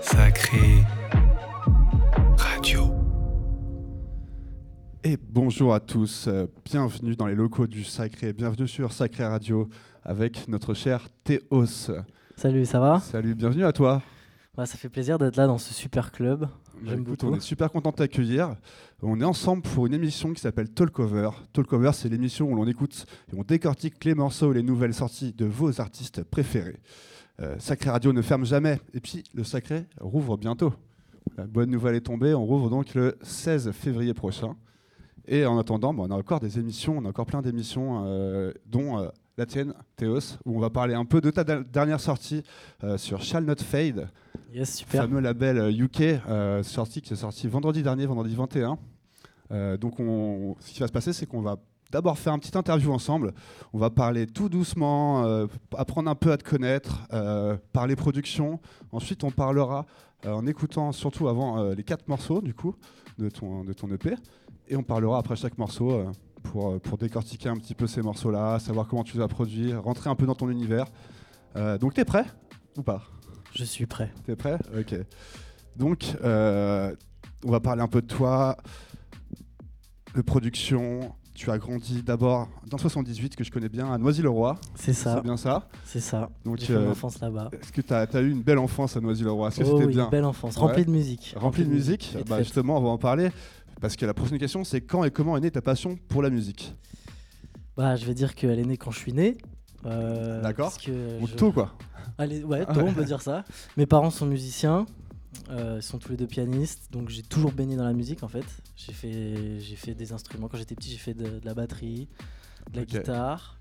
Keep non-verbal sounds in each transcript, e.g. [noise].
Sacré Radio. Et bonjour à tous, euh, bienvenue dans les locaux du Sacré, bienvenue sur Sacré Radio avec notre cher Théos. Salut, ça va? Salut, bienvenue à toi. Ouais, Ça fait plaisir d'être là dans ce super club. Bah, J'aime beaucoup. on est super content de t'accueillir. On est ensemble pour une émission qui s'appelle Talkover. Talkover, c'est l'émission où l'on écoute et on décortique les morceaux et les nouvelles sorties de vos artistes préférés. Euh, Sacré Radio ne ferme jamais. Et puis, le Sacré rouvre bientôt. La bonne nouvelle est tombée. On rouvre donc le 16 février prochain. Et en attendant, bah, on a encore des émissions, on a encore plein d'émissions, euh, dont euh, la tienne, Théos, où on va parler un peu de ta dernière sortie euh, sur Shall Not Fade, Yes, super. fameux label UK, euh, sorti, qui est sorti vendredi dernier, vendredi 21. Euh, donc, on, ce qui va se passer, c'est qu'on va d'abord faire une petite interview ensemble. On va parler tout doucement, euh, apprendre un peu à te connaître, euh, parler production. Ensuite, on parlera euh, en écoutant surtout avant les quatre morceaux du coup de ton, de ton EP. Et on parlera après chaque morceau pour, pour décortiquer un petit peu ces morceaux-là, savoir comment tu les as produits, rentrer un peu dans ton univers. Donc, t'es prêt ou pas? Je suis prêt. T'es prêt? Ok. Donc, on va parler un peu de toi, de production. Tu as grandi d'abord dans 78, que je connais bien, à Noisy-le-Roi. C'est ça. C'est bien ça C'est ça. Donc, J'ai euh, enfance là-bas. Est-ce que tu as, eu une belle enfance à Noisy-le-Roi? Est-ce que Oh c'était oui, bien? belle enfance, Ouais. remplie de musique. Rempli de musique de Bah. Justement, on va en parler. Parce que la prochaine question, c'est quand et comment est née ta passion pour la musique? Bah, je vais dire qu'elle est née quand je suis né. Euh, D'accord. Donc, je- tôt, quoi. Allez, ouais, [laughs] tôt, on peut dire ça. Mes parents sont musiciens. Euh, ils sont tous les deux pianistes, donc j'ai toujours baigné dans la musique en fait. J'ai fait, j'ai fait des instruments. Quand j'étais petit, j'ai fait de, de la batterie, de la guitare.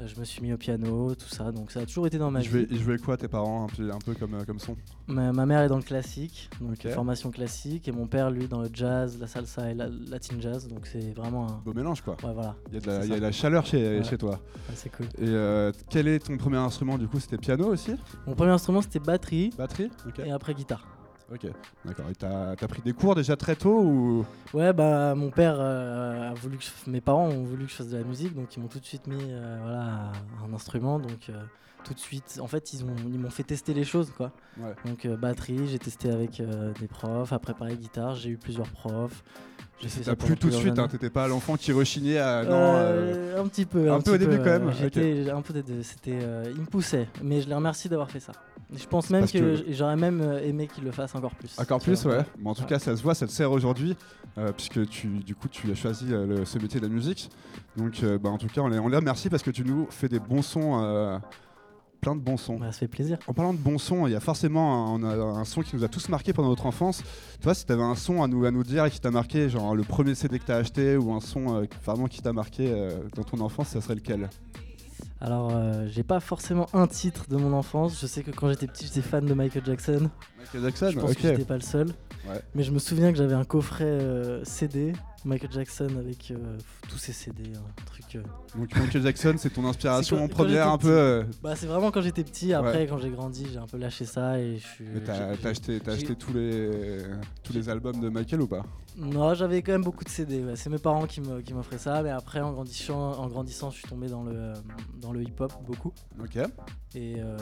Euh, je me suis mis au piano, tout ça. Donc ça a toujours été dans ma Je vie. je vais quoi tes parents un peu, un peu comme, euh, comme son? Ma, ma mère est dans le classique, donc formation classique, et mon père, lui, dans le jazz, la salsa et la latin jazz, donc c'est vraiment un. Beau mélange, quoi. Ouais, voilà, Il y a de la, C'est il y a ça. de la chaleur chez, Ouais. chez toi. Ouais, c'est cool. Et euh, quel est ton premier instrument du coup? C'était piano aussi? Mon premier instrument, c'était batterie, Batterie? Ok. et après guitare. Ok. D'accord. Et t'as as pris des cours déjà très tôt ou? Ouais, bah, mon père euh, a voulu que je- Mes parents ont voulu que je fasse de la musique, donc ils m'ont tout de suite mis euh, voilà, un instrument, donc. euh, tout de suite, en fait, ils m'ont ils m'ont fait tester les choses, quoi. Ouais. Donc, batterie, j'ai testé avec des profs. Après, pareil, guitare, j'ai eu plusieurs profs. T'as plus tout de suite, hein, t'étais pas l'enfant qui rechignait à. non, euh, Euh, un petit peu. un peu au début quand même, un peu des deux. C'était, euh, il me poussait, mais je les remercie d'avoir fait ça. Je pense même parce que, j'aurais même aimé qu'il le fasse encore plus. Encore plus, vois. ouais. Bon, en tout Ouais. cas, ça se voit, ça te sert aujourd'hui, euh, puisque tu, du coup, tu as choisi le- ce métier de la musique. Donc, bah, en tout cas, on les, on les remercie parce que tu nous fais des bons sons, plein de bons sons. Bah, ça fait plaisir. En parlant de bons sons, il y a forcément un, son qui nous a tous marqué pendant notre enfance. Tu vois, si tu avais un son à nous, à nous dire et qui t'a marqué, genre le premier CD que t'as acheté ou un son euh, vraiment qui t'a marqué euh, dans ton enfance, ça serait lequel? Alors, euh, j'ai pas forcément un titre de mon enfance. Je sais que quand j'étais petit, j'étais fan de Michael Jackson. Michael Jackson je pense Ok. que j'étais pas le seul. Ouais. Mais je me souviens que j'avais un coffret euh, CD Michael Jackson avec euh, tous ses CD, un truc. euh, Donc Michael Jackson, c'est ton inspiration en première un peu. euh, Bah, c'est vraiment quand j'étais petit. Après, quand j'ai grandi, j'ai un peu lâché ça et je suis. mais t'as acheté, t'as j'ai- acheté tous les tous les albums de Michael ou pas? Non, j'avais quand même beaucoup de CD. ouais. C'est mes parents qui me- qui m'offraient ça. Mais après, en grandissant, en grandissant, je suis tombé dans le, dans le hip-hop beaucoup. Ok. Et euh,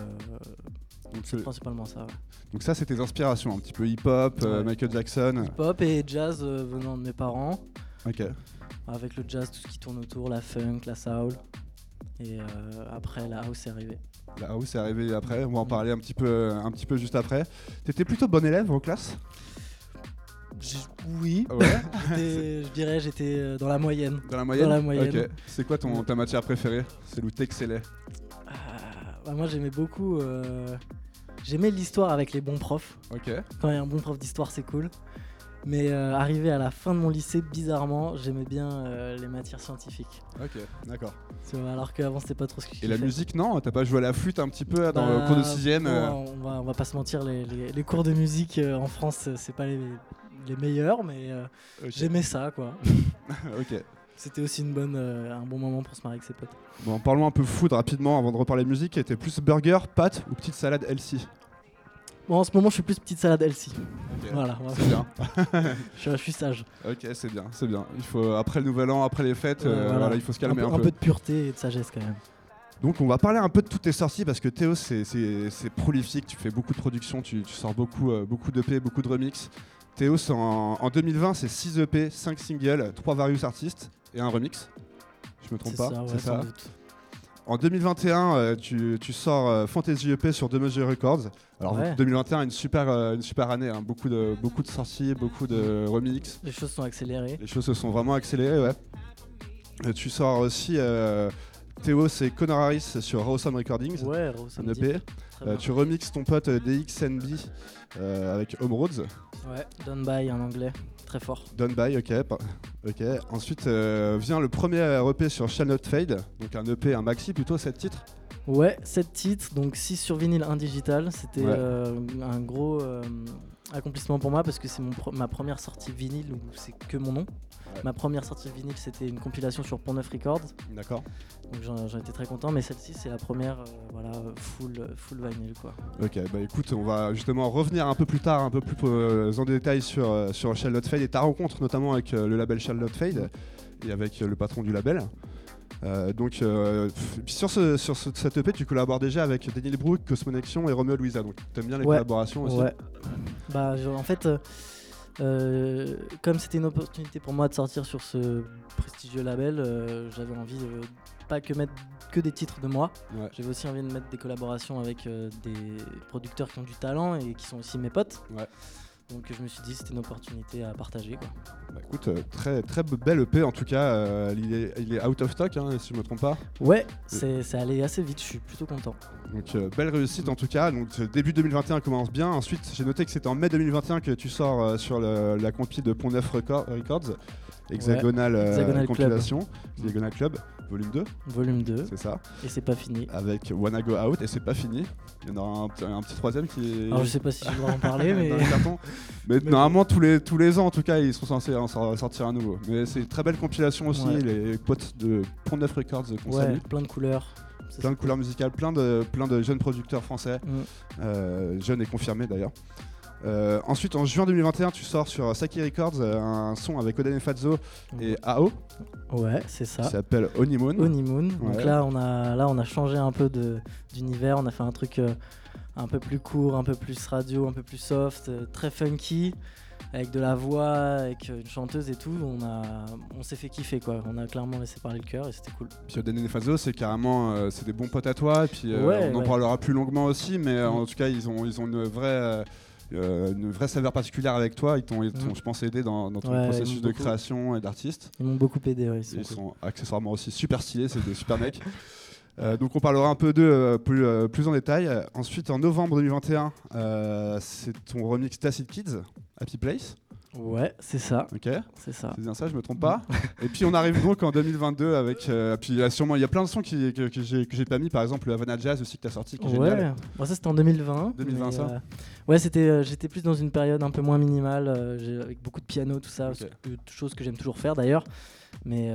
c'est principalement ça. ouais. donc ça, c'est tes inspirations, un petit peu hip-hop, euh, Ouais. Michael Jackson. Hip-hop et jazz euh, venant de mes parents. Ok. Avec le jazz, tout ce qui tourne autour, la funk, la soul. Et euh, après, la house est arrivée. La house est arrivé après. On va en parler un petit peu, un petit peu juste après. T'étais plutôt bon élève en classe? Oui, Ouais? [laughs] J'étais- je dirais j'étais dans la moyenne. Dans la moyenne? la moyenne. C'est quoi ton ta matière préférée? C'est où t'excellais Ah, bah, moi, j'aimais beaucoup. euh, J'aimais l'histoire avec les bons profs. Ok. Quand il y a un bon prof d'histoire, c'est cool. Mais euh, arrivé à la fin de mon lycée, bizarrement, j'aimais bien euh, les matières scientifiques. Ok. D'accord. Alors qu'avant, c'était pas trop ce que je Et la musique, non? T'as pas joué à la flûte un petit peu dans le Bah, cours de sixième bon, euh, on, va, on va pas se mentir, les, les- les cours de musique en France, c'est pas les, les meilleurs, mais euh, j'aimais ça, quoi. [laughs] ok. C'était aussi une bonne, euh, un bon moment pour se marier avec ses potes. Bon, parlons un peu food rapidement avant de reparler musique. Était plus burger, pâte ou petite salade healthy Bon, en ce moment, je suis plus petite salade Elsie. Ok. Voilà, C'est bien. je, suis- [laughs] je suis sage. Ok, c'est bien, c'est bien. Il faut après le nouvel an, après les fêtes, euh, voilà. voilà, il faut se calmer un, un, peu, un peu. de pureté et de sagesse quand même. Donc on va parler un peu de toutes tes sorties parce que Théo c'est prolifique, tu fais beaucoup de productions, tu, sors beaucoup, euh, beaucoup d'EP, beaucoup de remix. Théo en, en 2020 c'est 6 EP, 5 singles, 3 various artistes et un remix. Je me trompe pas, c'est ça. En 2021, euh, tu, sors euh, Fantasy EP sur The Records. Alors 2021, une super, une super année, hein. beaucoup, de, beaucoup de sorties, beaucoup de remix. Les choses sont accélérées. Les choses se sont vraiment accélérées, ouais. tu sors aussi Théo, c'est Connor Harris sur Rawsome Recordings. Ouais, Rawsome EP. Euh, tu remixes ton pote euh, DXNB euh, avec Home Roads. Ouais, Done By en anglais, très fort. Done By, ok. ok. Ensuite vient le premier EP sur Shall Not Fade, donc un EP, un maxi plutôt, 7 titres. Ouais, 7 titres, donc 6 sur vinyle, 1 digital. C'était un gros accomplissement pour moi parce que c'est ma première sortie vinyle où c'est que mon nom. Ma première sortie vinyle, c'était une compilation sur Pont Neuf Records. D'accord. Donc j'en étais très content, mais celle-ci, c'est la première, euh, voilà, full, full vinyl, quoi. Ok, bah écoute, on va justement revenir un peu plus tard, un peu plus euh, en détail sur, euh, sur Charlotte Fade et ta rencontre notamment avec le label Charlotte Fade et avec le patron du label. Donc sur, ce, sur cette EP, tu collabores déjà avec Daniel Brook, Cosmonexion et Romeo Louisa. Donc t'aimes bien les collaborations aussi Ouais. Bah en fait, euh, comme c'était une opportunité pour moi de sortir sur ce prestigieux label, euh, j'avais envie de pas que mettre que des titres de moi. J'avais aussi envie de mettre des collaborations avec euh, des producteurs qui ont du talent et qui sont aussi mes potes. Donc je me suis dit c'était une opportunité à partager. Quoi. Bah, écoute, très très belle EP en tout cas. il, est, out of stock hein, si je me trompe pas. Ouais, c'est allé assez vite. Je suis plutôt content. Donc euh, belle réussite en tout cas. Donc euh, début 2021 commence bien. Ensuite j'ai noté que c'était en mai 2021 que tu sors euh, sur la compil de Pont Neuf Records, Hexagonal, compilation, Club. Hexagonal Club, volume 2. Volume 2. C'est ça. Et c'est pas fini. Avec Wanna Go Out et c'est pas fini. Il y en aura un, petit troisième qui est. Alors je sais pas si je dois en parler [laughs] mais. [laughs] mais, normalement tous les, tous les ans en tout cas ils sont censés en sortir un nouveau. Mais c'est une très belle compilation aussi. Les potes de Pont Neuf Records qu'on ouais, Plein de couleurs plein de couleurs musicales, plein de, plein de jeunes producteurs français, mm. euh, jeunes et confirmés d'ailleurs. Euh, ensuite, en juin 2021, tu sors sur Saki Records euh, un son avec Oden et Fazzo et AO. Ouais, c'est ça. Qui s'appelle Honeymoon. Honeymoon. Donc là on, a, là, on a changé un peu d'univers. On a fait un truc un peu plus court, un peu plus radio, un peu plus soft, très funky avec de la voix, avec une chanteuse et tout, on, a, on s'est fait kiffer quoi. On a clairement laissé parler le cœur et c'était cool. Puis Oden et Fazo, c'est carrément euh, c'est des bons potes à toi. Et puis euh, on en parlera plus longuement aussi, mais euh, en mm. tout cas ils ont, ils ont une vraie. Une vraie saveur particulière avec toi. Ils t'ont, mm. je pense, aidé dans, ton processus de création et d'artiste. Ils m'ont beaucoup aidé. Ouais, ils, sont, accessoirement aussi super stylés, c'est des super mecs. [laughs] donc on parlera un peu d'eux plus, plus en détail. Ensuite, en novembre 2021, c'est ton remix Tacit Kids. Happy Place. Ouais, c'est ça. Ok. C'est ça. C'est bien ça, je me trompe pas. [laughs] et puis on arrive donc en 2022 avec. Euh, puis il y a sûrement, il y a plein de sons qui, que, que j'ai pas mis, par exemple le Havana Jazz aussi que tu as sorti, qui est ouais. génial. Bon, ça c'était en 2020. 2020 ça. Euh, ouais, c'était, euh, j'étais plus dans une période un peu moins minimale, avec beaucoup de piano, tout ça, okay. chose que j'aime toujours faire d'ailleurs. Mais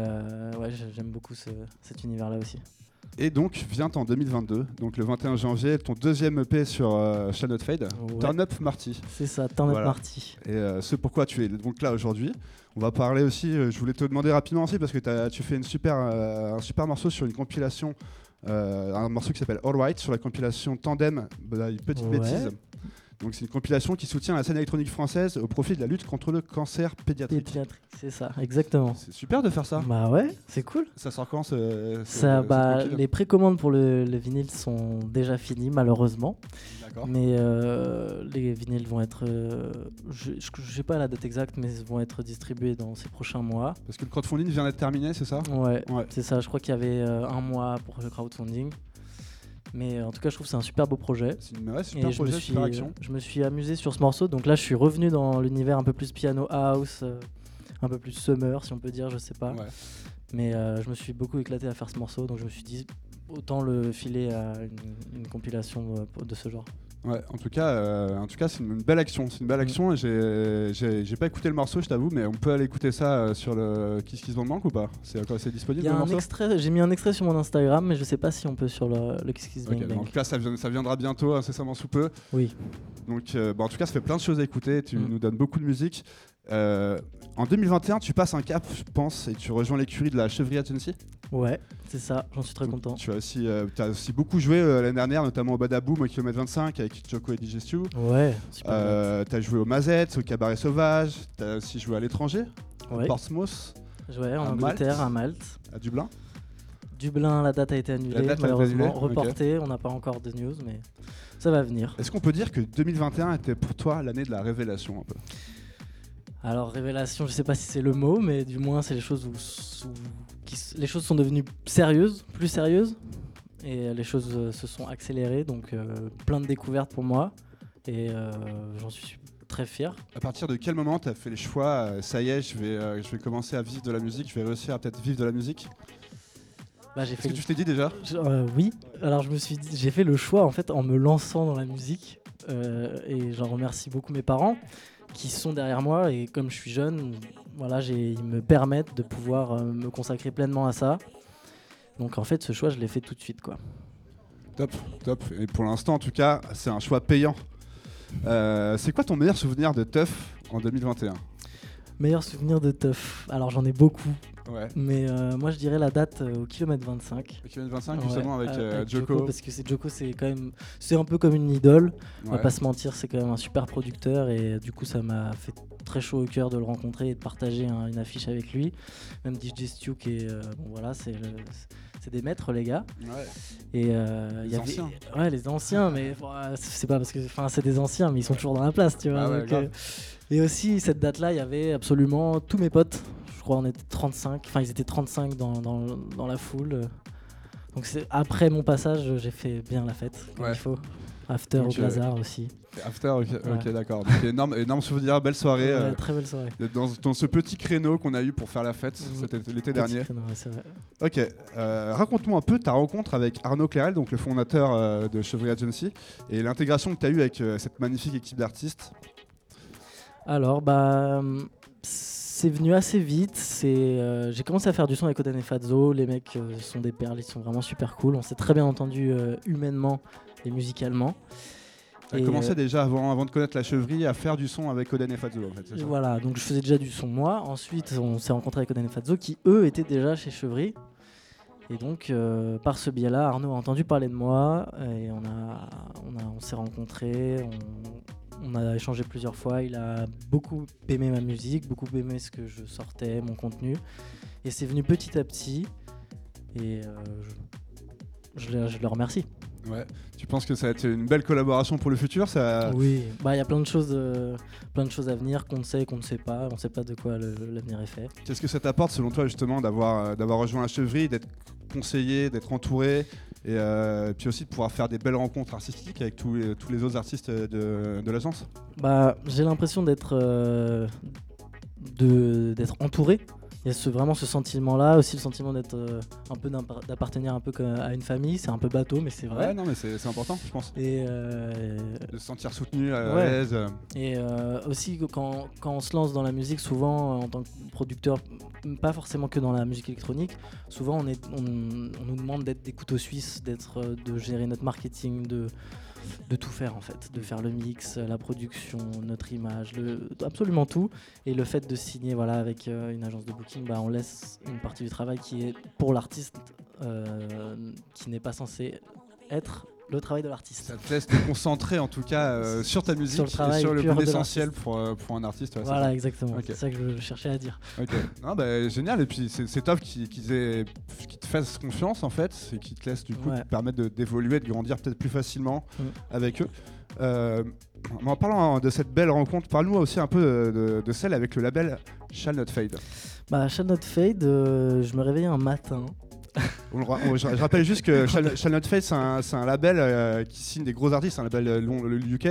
ouais, j'aime beaucoup cet univers-là aussi. Et donc vient en 2022, donc le 21 janvier, ton deuxième EP sur euh, Fade, Turn Up Marty. C'est ça, Turn Up Marty. Et euh, ce pourquoi tu es donc là aujourd'hui. On va parler aussi, euh, je voulais te demander rapidement aussi, parce que tu fais une super, euh, un super morceau sur une compilation, un morceau qui s'appelle All Right, sur la compilation Tandem, bah, une petite bêtise. Donc c'est une compilation qui soutient la scène électronique française au profit de la lutte contre le cancer pédiatrique. Pédiatrique, c'est ça, exactement. C'est super de faire ça. Bah ouais, c'est cool. Ça sort quand ce, ça, bah, Les précommandes pour le, vinyle sont déjà finies malheureusement. Mais euh, les vinyles vont être, euh, je ne sais pas la date exacte, mais vont être distribués dans ces prochains mois. Parce que le crowdfunding vient d'être terminé, c'est ça? Ouais, c'est ça. Je crois qu'il y avait euh, un mois pour le crowdfunding. Mais en tout cas, je trouve que c'est un super beau projet. C'est une super projet, je me, suis, action. je me suis amusé sur ce morceau. Donc là, je suis revenu dans l'univers un peu plus piano house, euh, un peu plus summer, si on peut dire, je sais pas. Mais euh, je me suis beaucoup éclaté à faire ce morceau. Donc je me suis dit, autant le filer à une compilation euh, de ce genre. Ouais, en tout cas, euh, en tout cas, c'est une belle action. C'est une belle mm. action. J'ai pas écouté le morceau, je t'avoue, mais on peut aller écouter ça euh, sur le Kiss Kiss Band Manque ou pas? C'est c'est disponible. Il y a un extrait. J'ai mis un extrait sur mon Instagram, mais je sais pas si on peut sur le, le Kiss Kiss Bang En tout cas, ça, ça viendra bientôt, incessamment sous peu. Oui. Donc, euh, bah, en tout cas, ça fait plein de choses à écouter. Tu mm. nous donnes beaucoup de musique. En 2021, tu passes un cap, je pense, et tu rejoins l'écurie de la Chevrier Agency. Ouais, c'est ça, j'en suis très content. Tu as aussi, euh, as aussi beaucoup joué euh, l'année dernière, notamment au Badaboom au kilomètre 25 avec Choco et Digestiu. Ouais, super. Euh, tu as joué au Mazette, au Cabaret Sauvage, tu as aussi joué à l'étranger, ouais. à Portsmouth. Ouais, en Angleterre, à Malte. À Dublin Dublin, la date a été annulée, malheureusement, reportée. On n'a pas encore de news, mais ça va venir. Est-ce qu'on peut dire que 2021 était pour toi l'année de la révélation un peu? Alors révélation, je sais pas si c'est le mot, mais du moins c'est les choses où, les choses sont devenues sérieuses, plus sérieuses, et les choses euh, se sont accélérées, donc euh, plein de découvertes pour moi, et euh, j'en suis très fier. À partir de quel moment tu as fait les choix Ça y est, je vais, je vais commencer à vivre de la musique, je vais réussir à peut-être vivre de la musique? Bah, j'ai fait que tu t'es dit déjà? Oui. Alors je me suis j'ai fait le choix en fait en me lançant dans la musique et j'en remercie beaucoup mes parents qui sont derrière moi et comme je suis jeune, voilà, ils me permettent de pouvoir euh, me consacrer pleinement à ça. Donc en fait, ce choix, je l'ai fait tout de suite, quoi. Top, top. Et pour l'instant, en tout cas, c'est un choix payant. Euh, c'est quoi ton meilleur souvenir de Teuf en 2021 Meilleur souvenir de Teuf Alors j'en ai beaucoup. Mais euh, moi je dirais la date au kilomètre 25. Au kilomètre 25 justement avec, Joko. Parce que c'est Joko c'est quand même c'est un peu comme une idole. On va pas se mentir, c'est quand même un super producteur et du coup ça m'a fait très chaud au cœur de le rencontrer et de partager une affiche avec lui. Même DJ Stu qui est bon voilà c'est c'est des maîtres les gars. Ouais. Et euh, les anciens. Ouais, les anciens, mais c'est pas parce que, enfin, c'est des anciens, mais ils sont toujours dans la place, tu vois. Ah euh, et aussi cette date-là, il y avait absolument tous mes potes. Je crois on était 35, enfin ils étaient 35 dans, dans, dans la foule. Donc c'est après mon passage, j'ai fait bien la fête comme il faut. After au Blazar aussi. After, ok, d'accord. énorme, énorme souvenir, belle soirée. Euh, très belle soirée. Dans, ce petit créneau qu'on a eu pour faire la fête mmh. l'été dernier. Créneau, vrai. Ok, euh, raconte-nous un peu ta rencontre avec Arnaud Clérel, donc le fondateur euh, de Chevrolet Agency, et l'intégration que tu as eue avec cette magnifique équipe d'artistes. Alors, bah. C'est venu assez vite. C'est, j'ai commencé à faire du son avec Oden et Fazzo. Les mecs sont des perles, ils sont vraiment super cool. On s'est très bien entendu humainement et musicalement. Tu as commencé euh, déjà avant, avant de connaître la chevrerie à faire du son avec Oden et Fazzo en fait, Voilà, donc je faisais déjà du son moi. Ensuite, on s'est rencontré avec Oden et Fazzo qui eux étaient déjà chez Chevry. Et donc, euh, par ce biais-là, Arnaud a entendu parler de moi et on, a, on, a, on s'est rencontrés, on, a échangé plusieurs fois. Il a beaucoup aimé ma musique, beaucoup aimé ce que je sortais, mon contenu. Et c'est venu petit à petit. Et euh, je le remercie. Ouais. Tu penses que ça va être une belle collaboration pour le futur ça... Oui, bah il y a plein de choses, euh, plein de choses à venir qu'on ne sait et qu'on ne sait pas. On ne sait pas de quoi l'avenir est fait. Qu'est-ce que ça t'apporte selon toi justement d'avoir euh, d'avoir rejoint la chevrerie, d'être conseillé, d'être entouré et euh, puis aussi de pouvoir faire des belles rencontres artistiques avec tous les, tous les autres artistes de, de l'agence Bah j'ai l'impression d'être d'être entouré il y a ce, vraiment ce sentiment-là, aussi le sentiment d'être euh, un peu d'appartenir un peu à une famille. C'est un peu bateau, mais c'est vrai. Ouais, non, mais c'est important, je pense. Et euh, de se sentir soutenu, à l'aise. Et euh, aussi quand, quand, on se lance dans la musique, souvent en tant que producteur, pas forcément que dans la musique électronique, souvent on, est, on, on nous demande d'être des couteaux suisses, d'être, de gérer notre marketing, de de tout faire en fait, de faire le mix, la production, notre image, absolument tout. Et le fait de signer voilà, avec euh, une agence de booking, bah, on laisse une partie du travail qui est pour l'artiste, euh, qui n'est pas censé être le travail de l'artiste. Ça te laisse te concentrer en tout cas euh, [laughs] sur ta musique sur le et sur le plus essentiel pour, pour un artiste. voilà, exactement. C'est ça que je cherchais à dire. [laughs] bah, génial, et puis c'est top qu'ils qui te fassent confiance en fait, et qui te laissent du coup te permettre d'évoluer, de, grandir peut-être plus facilement mm. avec eux. Euh, en parlant de cette belle rencontre, parle-nous aussi un peu de, celle avec le label Shall Not Fade. Bah, Shall Not Fade, euh, je me réveillais un matin je, rappelle juste que Shall, [laughs] Not Fade, c'est un, label euh, qui signe des gros artistes, un label euh, le UK,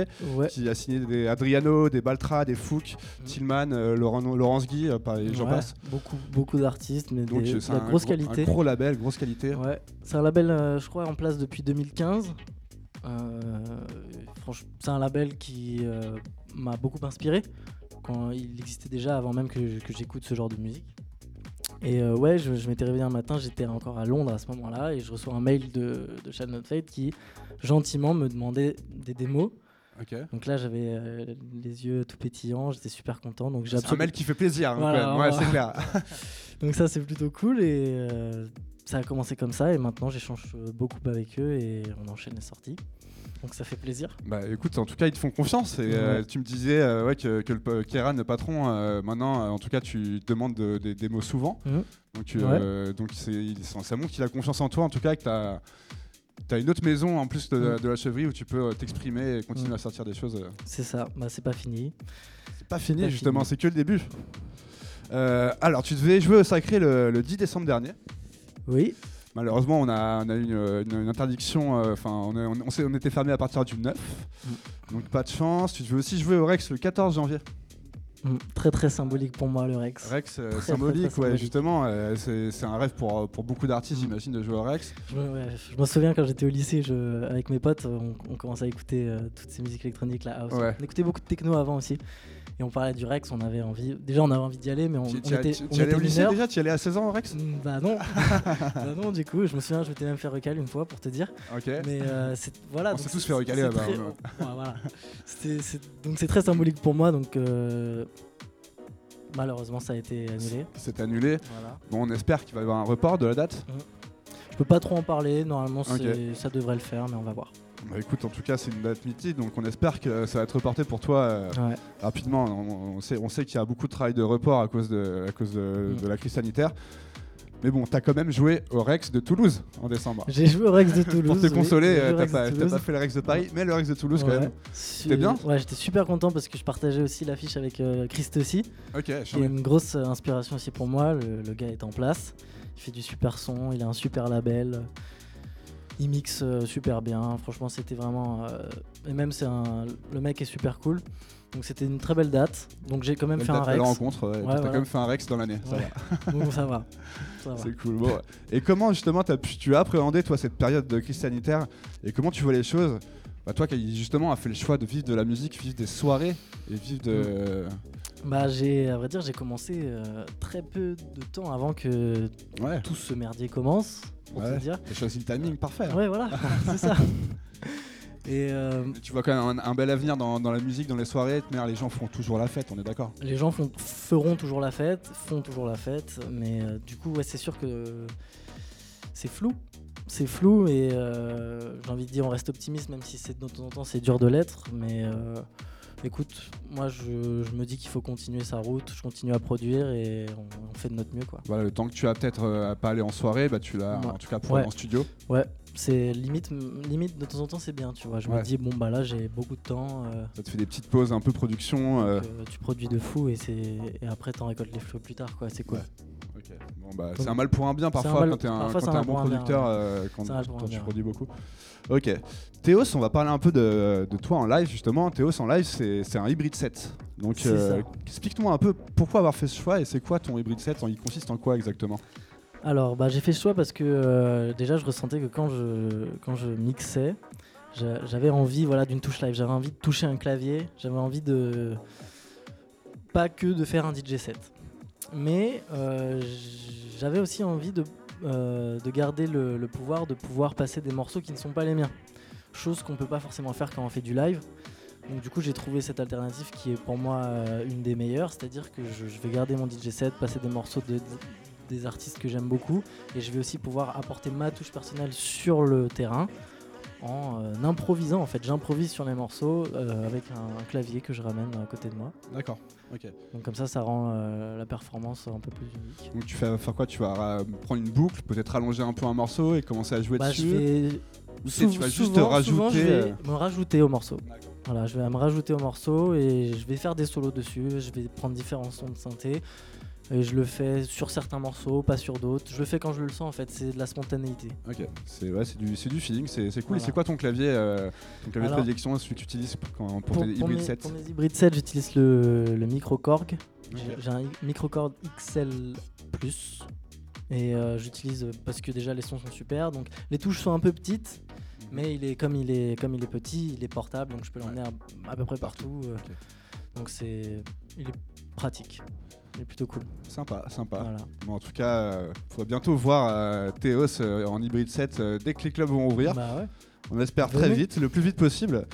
qui a signé des Adriano, des Baltra, des Fouk, mm. Tillman, euh, Laurence Guy, j'en passe. Beaucoup, beaucoup d'artistes, mais Donc, de la grosse qualité. Un gros label, grosse qualité. Ouais. C'est un label, je crois, en place depuis 2015. c'est un label qui m'a beaucoup inspiré quand il existait déjà avant même que j'écoute ce genre de musique. Et euh, ouais, je, m'étais réveillé un matin, j'étais encore à Londres à ce moment-là, et je reçois un mail de, de Shall Not Fade qui gentiment me demandait des démos. Donc là, j'avais euh, les yeux tout pétillants, j'étais super content. c'est un mail qui fait plaisir, hein, ouais, c'est clair. [laughs] [laughs] donc ça, c'est plutôt cool. Et euh, ça a commencé comme ça et maintenant j'échange beaucoup avec eux et on enchaîne les sorties. Donc ça fait plaisir. Bah écoute, en tout cas, ils te font confiance. Et euh, tu me disais euh, ouais, que, que le Kéran, le patron, euh, maintenant, en tout cas, tu demandes des démos souvent. Mmh. Donc, donc ça montre qu'il a confiance en toi, en tout cas, que tu as. T'as une autre maison en plus de, mmh. la chevrie où tu peux t'exprimer et continuer mmh. à sortir des choses. C'est ça, bah, c'est pas fini. C'est pas fini, justement, c'est que le début. alors, tu devais jouer au Sacré le, le 10 décembre dernier. Oui. Malheureusement, on a, eu une, interdiction. Euh, enfin, on, on, était fermé à partir du 9. Mm. Donc pas de chance. Tu veux aussi jouer au Rex le 14 janvier. Mm. Très très symbolique pour moi le Rex. Rex euh, symbolique, ouais, justement, euh, c'est un rêve pour, pour beaucoup d'artistes, mm. j'imagine, de jouer au Rex. Je, me souviens quand j'étais au lycée, je, avec mes potes, on, commençait à écouter toutes ces musiques électroniques là. On écoutait beaucoup de techno avant aussi et on parlait du Rex, on avait envie. Déjà, on avait envie d'y aller, mais on, tu, était. Tu, allais au lycée déjà Tu y allais à 16 ans au Rex? Mm, Bah non. [laughs] bah non, du coup, je me souviens, je m'étais même fait recaler une fois pour te dire. Ok. Mais euh, voilà. On s'est tous fait recaler là-bas. [laughs] voilà. donc c'est très symbolique pour moi, donc. Euh, malheureusement, ça a été annulé. C'est annulé. Bon, on espère qu'il va y avoir un report de la date. Mm. Je peux pas trop en parler. Normalement, ça devrait le faire, mais on va voir. Bah écoute, en tout cas, c'est une date mythique, donc on espère que ça va être reporté pour toi euh, rapidement. On, sait, on sait qu'il y a beaucoup de travail de report à cause de, à cause de, mm. la crise sanitaire. Mais bon, t'as quand même joué au Rex de Toulouse en décembre. J'ai joué au Rex de [laughs] Toulouse. pour te consoler, euh, t'as pas, pas, fait le Rex de Paris, mais le Rex de Toulouse quand même. C'était bien Ouais, j'étais super content parce que je partageais aussi l'affiche avec euh, Christ aussi. Ok, Qui est une grosse inspiration aussi pour moi. Le, le, gars est en place. Il fait du super son, il a un super label il mixe euh, super bien. Franchement, c'était vraiment. Euh, et même, c'est un... le mec est super cool. Donc, c'était une très belle date. Donc, j'ai quand même fait un Rex. rencontre, ouais. t'as quand même fait un Rex dans l'année. Ça [laughs] va. ça va. C'est cool. Bon, et comment, justement, as pu... tu as appréhendé, toi, cette période de crise sanitaire Et comment tu vois les choses? Bah, toi qui justement a fait le choix de vivre de la musique, vivre des soirées et vivre de. Mm. Bah j'ai, à vrai dire, j'ai commencé euh, très peu de temps avant que tout ce merdier commence pour ouais. dire. Choisi le timing parfait. Hein. Ouais, voilà, [laughs] c'est ça. [laughs] Et euh, tu vois quand même un, bel avenir dans, la musique, dans les soirées. Mais les gens font toujours la fête, on est d'accord? Les gens font, feront toujours la fête, font toujours la fête, mais euh, du coup, ouais, c'est sûr que c'est flou. C'est flou et euh, j'ai envie de dire on reste optimiste, même si c'est de temps en temps c'est dur de l'être. Mais Écoute, moi je, me dis qu'il faut continuer sa route, je continue à produire et on, fait de notre mieux quoi. Voilà, le temps que tu as peut-être euh, pas aller en soirée, bah tu l'as en tout cas pour aller en studio. Ouais, c'est limite, limite de temps en temps c'est bien, tu vois. Je me dis bon bah là j'ai beaucoup de temps. Euh, ça te fait des petites pauses un peu production. Euh. tu produis de fou et c'est et après t'en récoltes les flots plus tard quoi. C'est quoi Bon, bah, c'est un mal pour un bien parfois quand t'es un, un, bon producteur, quand, quand tu produis beaucoup. Ok. Théos, on va parler un peu de, toi en live justement. Théos en live, c'est un hybride set. Donc euh, explique-moi un peu pourquoi avoir fait ce choix et c'est quoi ton hybride set Il consiste en quoi exactement? Alors bah, j'ai fait ce choix parce que euh, déjà je ressentais que quand je, quand je mixais, j'avais envie voilà, d'une touche live. J'avais envie de toucher un clavier. J'avais envie de... Pas que de faire un DJ set. Mais euh, j'avais aussi envie de euh, de garder le, pouvoir de pouvoir passer des morceaux qui ne sont pas les miens. Chose qu'on peut pas forcément faire quand on fait du live. Donc du coup j'ai trouvé cette alternative qui est pour moi euh, une des meilleures, c'est-à-dire que je, vais garder mon DJ set, passer des morceaux des artistes que j'aime beaucoup, et je vais aussi pouvoir apporter ma touche personnelle sur le terrain en euh, improvisant en fait. J'improvise sur les morceaux euh, avec un, clavier que je ramène à côté de moi. D'accord. Ok. Donc comme ça, ça rend euh, la performance un peu plus unique. Donc tu fais faire quoi Tu vas prendre une boucle, peut-être rallonger un peu un morceau et commencer à jouer bah, dessus. Je vais... Tu vas juste rajouter. je vais me rajouter au morceau. Voilà, je vais me rajouter au morceau et je vais faire des solos dessus. Je vais prendre différents sons de synthé. Et je le fais sur certains morceaux, pas sur d'autres. Je le fais quand je le sens en fait, c'est de la spontanéité. Ok, c'est ouais, du, du feeling, c'est cool. Et c'est quoi ton clavier, euh, ton clavier de prédilection, celui que tu utilises pour, tes hybrides sets Pour mes hybrides sets, j'utilise le, le Microkorg. J'ai un Microkorg XL. Et euh, j'utilise parce que déjà les sons sont super. Donc les touches sont un peu petites, mais il est comme il est comme il est petit, il est portable, donc je peux l'emmener à, peu près partout. Euh. Donc c'est il est pratique. Il est plutôt cool. Sympa, sympa. Bon, en tout cas, il euh, faudra bientôt voir euh, Théos euh, en hybride 7 dès que les clubs vont ouvrir. Bah ouais. On espère très vite, le plus vite possible.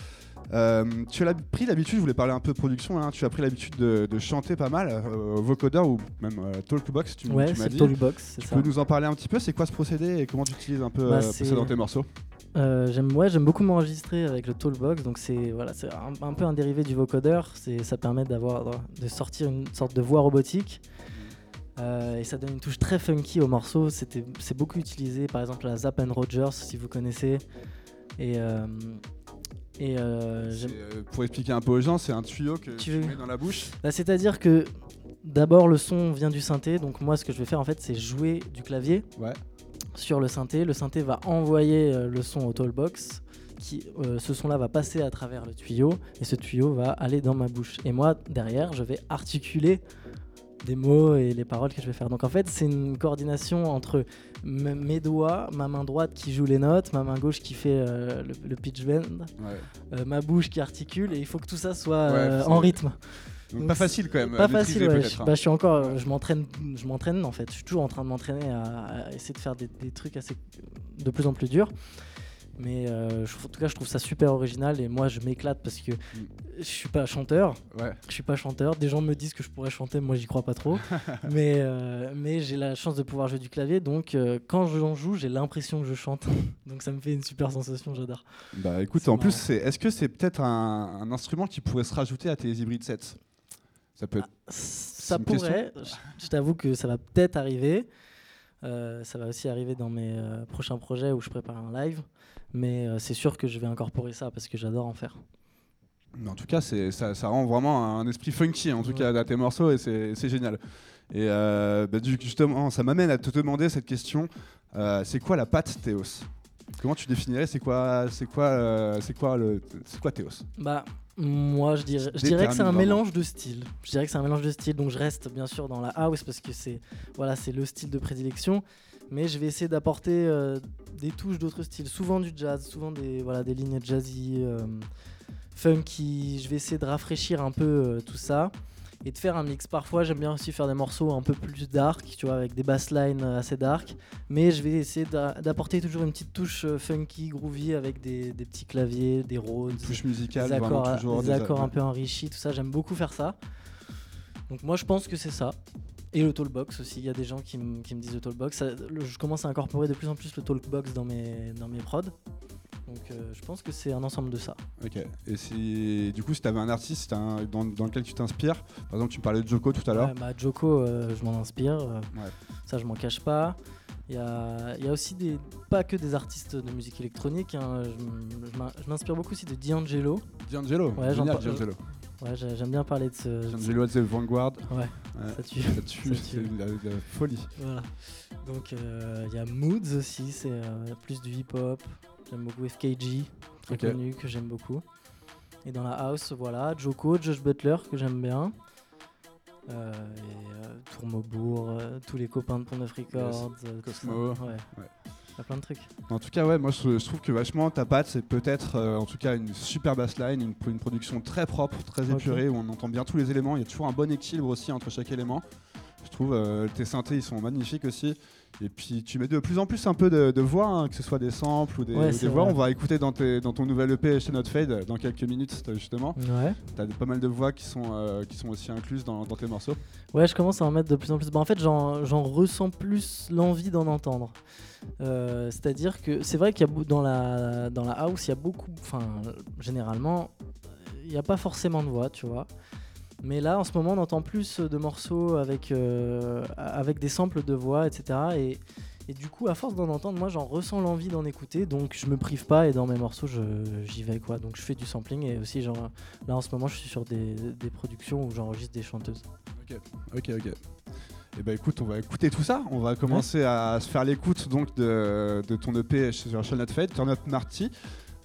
Euh, tu as pris l'habitude, je voulais parler un peu de production, hein, tu as pris l'habitude de, chanter pas mal, euh, vocodeur ou même euh, talkbox, tu, ouais, tu m'as dit. Talkbox, tu ça. peux nous en parler un petit peu C'est quoi ce procédé et comment tu utilises un peu bah, ça dans tes morceaux? J'aime ouais, beaucoup m'enregistrer avec le Talkbox, donc c'est voilà, c'est un, peu un dérivé du vocodeur. Ça permet d'avoir de sortir une sorte de voix robotique. et ça donne une touche très funky au morceau. C'est beaucoup utilisé, par exemple à Zapp and Rogers, si vous connaissez. Et, et euh, euh, pour expliquer un peu aux gens, c'est un tuyau que tu, mets dans la bouche. Bah, c'est-à-dire que d'abord le son vient du synthé, donc moi ce que je vais faire en fait c'est jouer du clavier sur le synthé. Le synthé va envoyer euh, le son au toolbox. Qui, ce son-là va passer à travers le tuyau et ce tuyau va aller dans ma bouche. Et moi derrière, je vais articuler des mots et les paroles que je vais faire. Donc en fait, c'est une coordination entre mes doigts, ma main droite qui joue les notes, ma main gauche qui fait euh, le, pitch bend, euh, ma bouche qui articule, et il faut que tout ça soit euh, en rythme. Donc, pas facile quand même. Pas facile, ouais. je, hein. bah, je, suis encore, je m'entraîne, je m'entraîne en fait. Je suis toujours en train de m'entraîner à, essayer de faire des, des, trucs assez de plus en plus durs. Mais euh, en tout cas, je trouve ça super original et moi, je m'éclate parce que mm. je suis pas chanteur. Ouais. Je suis pas chanteur. Des gens me disent que je pourrais chanter, moi, j'y crois pas trop. [laughs] mais euh, mais j'ai la chance de pouvoir jouer du clavier, donc euh, quand j'en joue, j'ai l'impression que je chante. [laughs] donc ça me fait une super sensation, j'adore. Bah écoute, en plus, est-ce que c'est peut-être un, instrument qui pourrait se rajouter à tes hybrides sets? Ça peut. Ah, ça pourrait. Je, t'avoue que ça va peut-être arriver. ça va aussi arriver dans mes prochains projets où je prépare un live. Mais euh, c'est sûr que je vais incorporer ça parce que j'adore en faire. en tout cas, ça, ça, rend vraiment un esprit funky en tout cas à tes morceaux et c'est génial. Et euh, bah, justement, ça m'amène à te demander cette question euh, c'est quoi la patte Théos? Comment tu définirais c'est quoi c'est quoi c'est quoi le quoi Théos? Bah moi je dirais je dirais que c'est un mélange de styles. Je dirais que c'est un mélange de styles donc je reste bien sûr dans la house parce que c'est voilà, c'est le style de prédilection mais je vais essayer d'apporter euh, des touches d'autres styles, souvent du jazz, souvent des, voilà, des lignes jazzy, euh, funky. Je vais essayer de rafraîchir un peu euh, tout ça et de faire un mix. Parfois, j'aime bien aussi faire des morceaux un peu plus dark, tu vois, avec des basslines assez dark, mais je vais essayer d'apporter toujours une petite touche funky, groovy, avec des, petits claviers, des Rhodes, touche musicale, des accords, des accords un peu enrichis, tout ça. J'aime beaucoup faire ça. Donc moi, je pense que c'est ça. Et le talkbox aussi, il y a des gens qui, me disent le talkbox. je commence à incorporer de plus en plus le talkbox dans mes, dans mes prods. Donc euh, je pense que c'est un ensemble de ça. Ok. Et si du coup si tu avais un artiste dans, lequel tu t'inspires, par exemple tu parlais de Joko tout à l'heure. bah, Joko, euh, je m'en inspire. Euh, ça je m'en cache pas. Il y a, y a, aussi des, pas que des artistes de musique électronique. Hein. Je, m'inspire beaucoup aussi de D'Angelo. D'Angelo Ouais, D'Angelo. Ouais, j'aime bien parler de ce. D'Angelo The Vanguard. Ouais, ça tue. Ça tue, c'est la, folie. Voilà. Donc euh, il y a Moods aussi, c'est euh, plus du hip-hop. J'aime beaucoup FKG, très connu, que j'aime beaucoup. Et dans la house, voilà, Joko, Josh Butler, que j'aime bien. Euh, et Tourmobourg, tous les copains de Pont Neuf Records. Cosmo. Ouais. ouais plein de trucs. En tout cas, ouais, moi je, trouve que vachement ta patte, c'est peut-être euh, en tout cas une super bassline, une, une production très propre, très épurée, où on entend bien tous les éléments. Il y a toujours un bon équilibre aussi entre chaque élément. Je trouve euh, tes synthés ils sont magnifiques aussi. Et puis tu mets de plus en plus un peu de, voix, hein, que ce soit des samples ou des, voix. On va écouter dans, tes, dans ton nouvel EP chez Not Fade dans quelques minutes justement. Ouais. Tu as pas mal de voix qui sont, euh, qui sont aussi incluses dans, tes morceaux. Ouais, je commence à en mettre de plus en plus. Bah, en fait, j'en ressens plus l'envie d'en entendre. Euh, c'est-à-dire que c'est vrai qu'il y a dans la, dans la house, il y a beaucoup, enfin généralement, il n'y a pas forcément de voix, tu vois. Mais là, en ce moment, on entend plus de morceaux avec, euh, avec des samples de voix, etc. Et, et du coup, à force d'en entendre, moi, j'en ressens l'envie d'en écouter. Donc, je me prive pas et dans mes morceaux, j'y vais, quoi. Donc, je fais du sampling et aussi, genre, là, en ce moment, je suis sur des, des productions où j'enregistre des chanteuses. Ok, ok, ok. Et eh bah ben, écoute, on va écouter tout ça. On va commencer à se faire l'écoute donc de, de, ton EP sur Shall Not Fade, Turn Up Marty.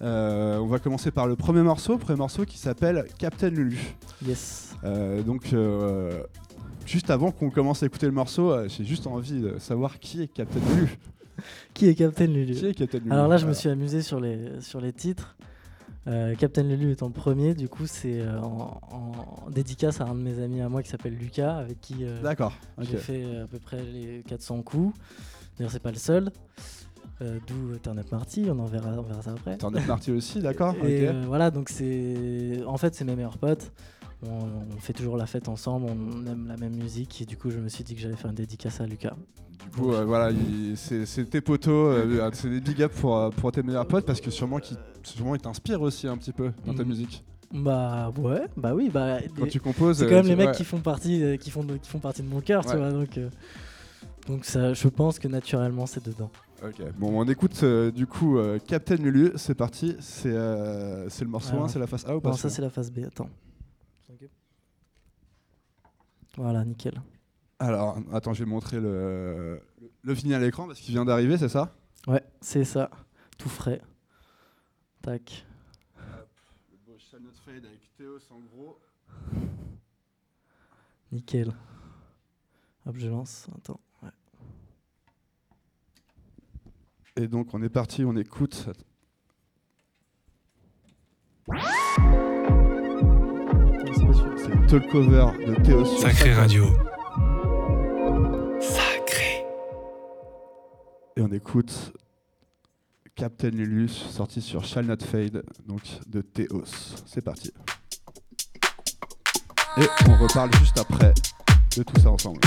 Euh, on va commencer par le premier morceau, premier morceau qui s'appelle Captain Lulu. Yes. Euh, donc, euh, juste avant qu'on commence à écouter le morceau, j'ai juste envie de savoir qui est Captain Lulu. qui est Captain Lulu Qui est Captain Lulu Alors là, je me suis amusé sur les, sur les titres. Captain Lulu étant le premier, du coup, c'est en, dédicace à un de mes amis à moi qui s'appelle Lucas, avec qui j'ai fait à peu près les 400 coups. D'ailleurs, c'est pas le seul. D'où Turn Up Marty, on en verra, on verra ça après. Turn Up Marty aussi, d'accord. Et voilà, donc c'est. En fait, c'est mes meilleurs potes. On, fait toujours la fête ensemble, on aime la même musique et du coup je me suis dit que j'allais faire une dédicace à Lucas. Du coup voilà, c'est tes potos, c'est des big up pour, pour tes meilleurs potes parce que sûrement qu'ils t'inspirent aussi un petit peu dans ta mm. musique. Bah ouais, bah oui, bah quand tu composes, c'est quand même les mecs qui font partie, qui font de, qui font partie de mon cœur, tu vois. Donc donc ça, je pense que naturellement c'est dedans. Ok, bon on écoute euh, du coup euh, Captain Lulu, c'est parti, c'est euh, le morceau 1, c'est la face A ou pas Non, ça c'est la face B, attends. Voilà, nickel. Alors, attends, je vais montrer le, le vinyle à l'écran parce qu'il vient d'arriver, c'est ça? Ouais, c'est ça, tout frais. Tac. Hop, le beau Fade avec Théos en gros. Nickel. Hop, je lance, attends. Et donc on est parti, on écoute. C'est le talk cover de Théo Sacré Radio. Sacré. Et on écoute Captain Lulus, sorti sur Shall Not Fade, donc de Théos. C'est parti. Et on reparle juste après de tout ça ensemble.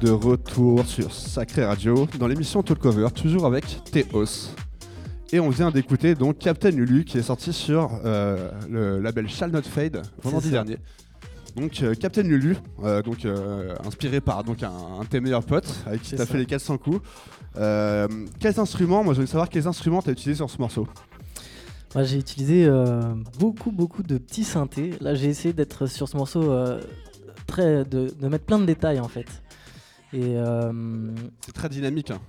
De retour sur Sacré Radio dans l'émission Talk Cover, toujours avec Théos. Et on vient d'écouter donc Captain Lulu qui est sorti sur euh, le label Shall Not Fade vendredi dernier. Donc euh, Captain Lulu, euh, donc inspiré par donc un, un, de tes meilleurs potes avec qui t'as fait les 400 coups. quels instruments Moi je veux savoir quels instruments t'as utilisé sur ce morceau. Moi j'ai utilisé beaucoup beaucoup de petits synthés. Là j'ai essayé d'être sur ce morceau très de, de, mettre plein de détails en fait. Et c'est très dynamique. Hein.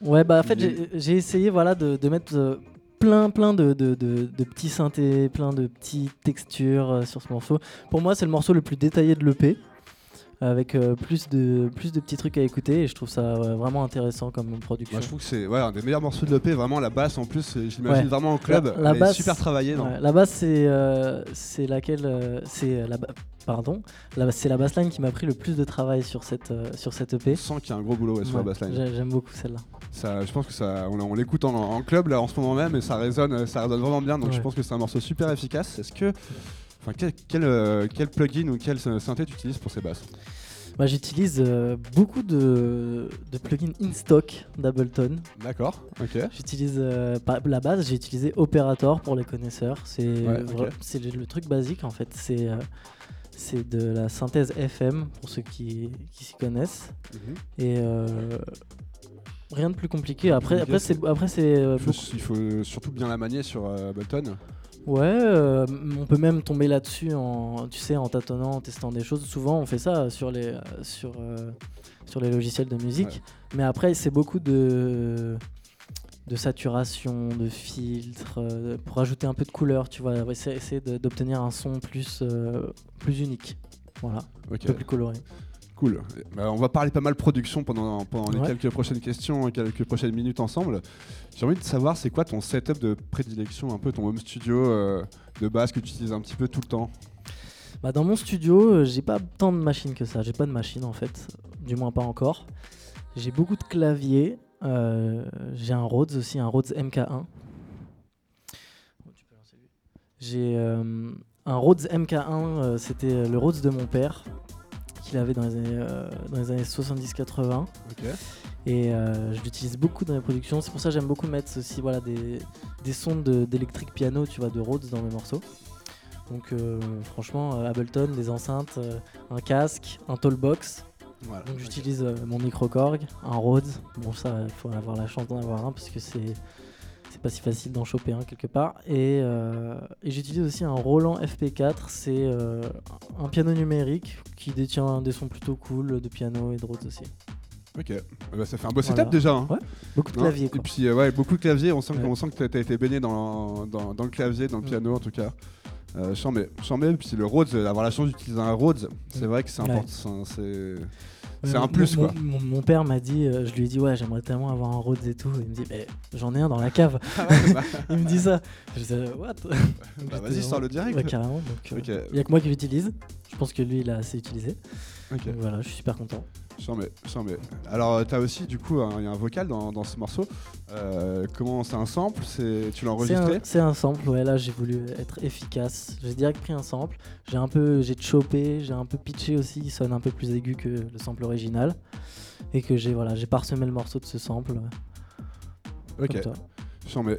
Ouais, bah en fait, j'ai essayé voilà, de, de mettre euh, plein, plein de, de, de, petits synthés, plein de petites textures euh, sur ce morceau. Pour moi, c'est le morceau le plus détaillé de l'EP avec euh, plus, de, plus de petits trucs à écouter et je trouve ça vraiment intéressant comme production. Moi, je trouve que c'est ouais, un des meilleurs morceaux de l'EP, vraiment la basse en plus, j'imagine vraiment en club, la, basse, super travaillée. la basse c'est c'est laquelle c'est la pardon, c'est la bassline qui m'a pris le plus de travail sur cette, sur cette EP. On sent qu'il y a un gros boulot sur la bassline. J'aime beaucoup celle-là je pense que ça, on, l'écoute en, club là en ce moment même et ça résonne, ça résonne vraiment bien. Donc je pense que c'est un morceau super efficace. Est-ce que, enfin, quel, euh, quel, plugin ou quel synthé tu utilises pour ces basses bah, J'utilise euh, beaucoup de, de, plugins in stock d'Ableton. D'accord, ok. J'utilise euh, la base, j'ai utilisé Operator pour les connaisseurs. C'est le, truc basique en fait. C'est c'est de la synthèse FM pour ceux qui, qui s'y connaissent. Mhm. Et Rien de plus compliqué. Après, après c'est, après c'est. Euh, il faut surtout bien la manier sur euh, Ableton. Ouais, euh, on peut même tomber là-dessus en, tu sais, en tâtonnant, en testant des choses. Souvent, on fait ça sur les, sur, sur les logiciels de musique. Mais après, c'est beaucoup de, de saturation, de filtres, pour ajouter un peu de couleur, tu vois, essayer d'obtenir un son plus, plus unique. Voilà, un peu plus coloré. Cool. Bah, on va parler pas mal production pendant, pendant les quelques prochaines questions, quelques prochaines minutes ensemble. J'ai envie de savoir, c'est quoi ton setup de prédilection, un peu ton home studio euh, de base que tu utilises un petit peu tout le temps? Bah, Dans mon studio, euh, j'ai pas tant de machines que ça. J'ai pas de machine en fait, du moins pas encore. J'ai beaucoup de claviers. Euh, j'ai un Rhodes aussi, un Rhodes MK1. J'ai un Rhodes MK1, c'était le Rhodes de mon père qu'il avait dans les années, euh, dans les années 70-80. Et euh, je l'utilise beaucoup dans mes productions. C'est pour ça que j'aime beaucoup mettre aussi voilà, des, des sons d'électrique piano, tu vois, de Rhodes dans mes morceaux. Donc euh, franchement, Ableton, des enceintes, un casque, un tallbox. Voilà, Donc j'utilise mon micro Korg, un Rhodes. Bon ça, il faut avoir la chance d'en avoir un parce que c'est c'est pas si facile d'en choper un quelque part. Et, euh, j'utilise aussi un Roland FP4, c'est euh, un piano numérique qui détient des sons plutôt cool de piano et de Rhodes aussi. Ok, ah bah, ça fait un beau setup déjà. Hein. Ouais, beaucoup de claviers. Et puis, euh, ouais, beaucoup de claviers. On sent, que, tu as été baigné dans, dans, le clavier, dans le mm. piano en tout cas. Euh, et Puis le Rhodes, avoir la chance d'utiliser un Rhodes, c'est vrai que c'est important. C'est c'est un plus mon, quoi. Mon, père m'a dit, euh, je lui ai dit ouais j'aimerais tellement avoir un Rhodes et tout. Il me dit mais j'en ai un dans la cave. [laughs] Ah bah. [laughs] il me dit ça. Je dis what? Bah, [laughs] Vas-y sors le direct. carrément. Euh, il n'y a que moi qui l'utilise. Je pense que lui il a assez utilisé. Donc voilà, je suis super content. Sans mais, Alors, euh, tu as aussi, du coup, il y a un vocal dans, ce morceau. Euh, comment c'est un sample? Tu l'as enregistré? C'est un, sample, ouais. Là, j'ai voulu être efficace. J'ai direct pris un sample. J'ai un peu, j'ai chopé, j'ai un peu pitché aussi. Il sonne un peu plus aigu que le sample original. Et que j'ai voilà, j'ai parsemé le morceau de ce sample. Ok. Sans mais.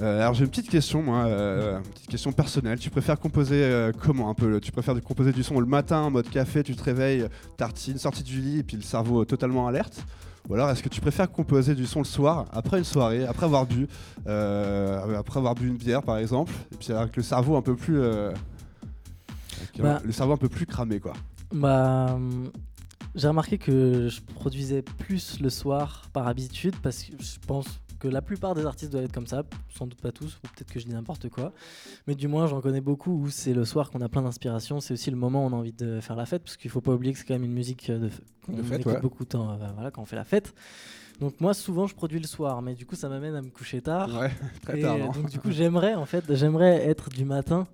Euh, alors j'ai une petite question, moi, euh, une petite question personnelle. Tu préfères composer euh, comment un peu Tu préfères composer du son le matin en mode café, tu te réveilles, tartine, sortie du lit et puis le cerveau totalement alerte? Ou alors est-ce que tu préfères composer du son le soir, après une soirée, après avoir bu, après avoir bu une bière par exemple, et puis avec le cerveau un peu plus, bah. le cerveau un peu plus cramé quoi? Bah j'ai remarqué que je produisais plus le soir par habitude parce que je pense la plupart des artistes doivent être comme ça, sans doute pas tous, ou peut-être que je dis n'importe quoi, mais du moins j'en connais beaucoup où c'est le soir qu'on a plein d'inspiration, c'est aussi le moment où on a envie de faire la fête, parce qu'il faut pas oublier que c'est quand même une musique de, qu'on écoute beaucoup de temps euh, voilà, quand on fait la fête. Donc moi souvent je produis le soir, mais du coup ça m'amène à me coucher tard. Ouais, [laughs] très tard. donc du coup [laughs] j'aimerais en fait, j'aimerais être du matin.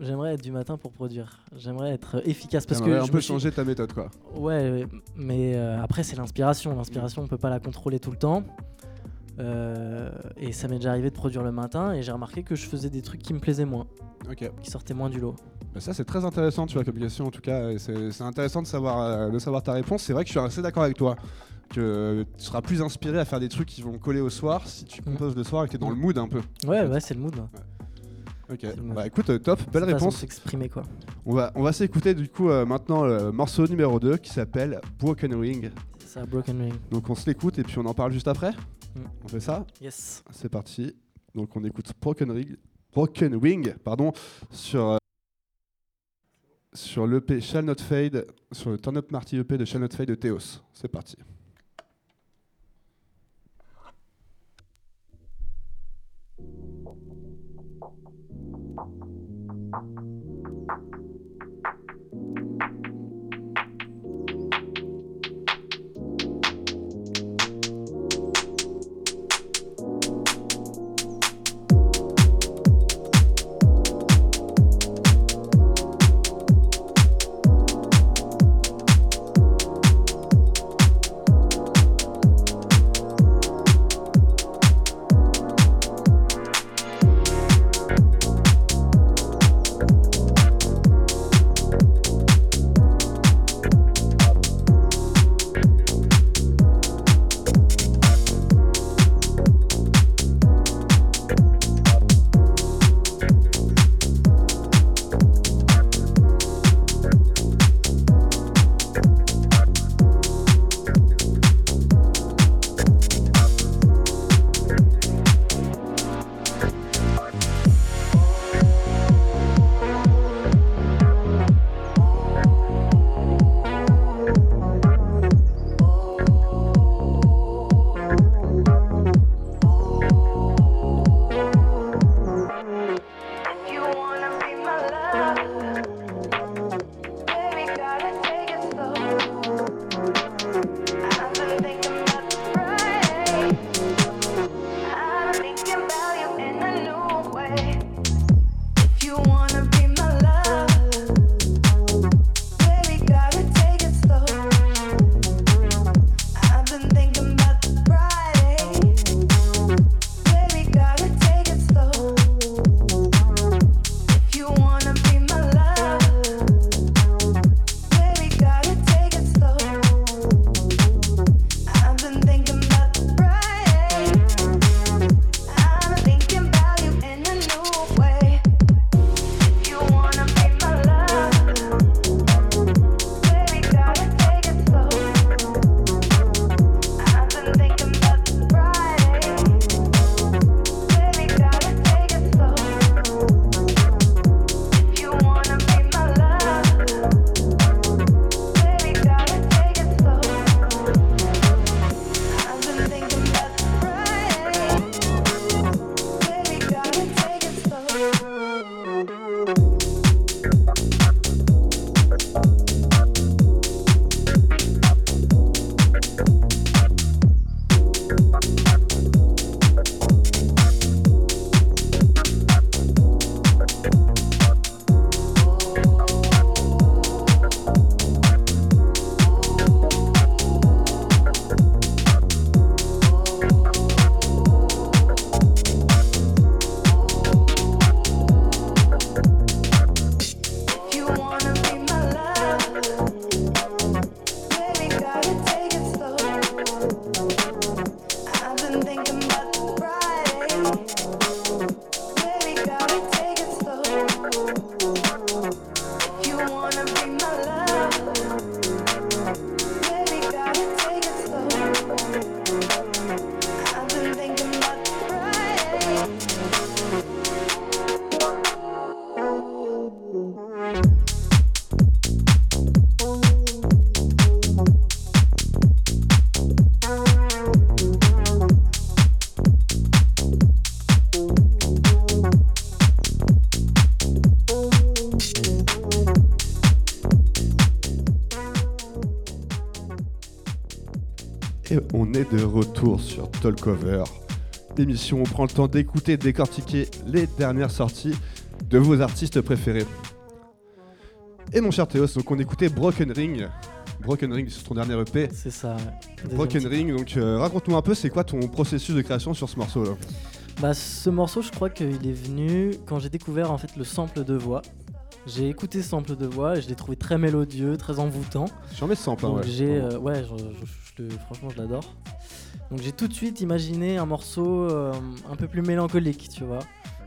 J'aimerais être du matin pour produire. J'aimerais être efficace parce que un peu changer ta méthode quoi. Ouais, mais euh, après c'est l'inspiration. L'inspiration on peut pas la contrôler tout le temps. Euh, et ça m'est déjà arrivé de produire le matin et j'ai remarqué que je faisais des trucs qui me plaisaient moins, qui sortaient moins du lot. Bah, ça c'est très intéressant, tu vois, comme question en tout cas. C'est intéressant de savoir, euh, de savoir ta réponse. C'est vrai que je suis assez d'accord avec toi que tu seras plus inspiré à faire des trucs qui vont coller au soir si tu mm. composes le soir et que tu es dans le mood un peu. Ouais, ouais, c'est le mood. Ok, bah écoute, euh, top, belle réponse. s'exprimer quoi. On va, on va s'écouter du coup euh, maintenant le morceau numéro 2 qui s'appelle Broken Ring. C'est ça, Broken Ring. Donc on se l'écoute et puis on en parle juste après mm. On fait ça Yes. C'est parti. Donc on écoute Broken Ring, Broken Wing pardon, sur sur l'EP Shall Not Fade, sur le Turn Up Marty EP de Shall Not Fade de Theos. C'est parti. Sur Talkover, émission où on prend le temps d'écouter et décortiquer les dernières sorties de vos artistes préférés. Et mon cher Théos, donc on écoutait Broken Ring. Broken Ring, c'est ton dernier EP. C'est ça. Broken Ring, donc euh, raconte-nous un peu, c'est quoi ton processus de création sur ce morceau-là Bah, ce morceau, je crois qu'il est venu quand j'ai découvert en fait le sample de voix. J'ai écouté ce sample de voix et je l'ai trouvé très mélodieux, très envoûtant. J'en mets ce sample, hein, Donc ouais. j'ai, euh, ouais, je- je- je le- franchement je l'adore. Donc j'ai tout de suite imaginé un morceau euh, un peu plus mélancolique, tu vois.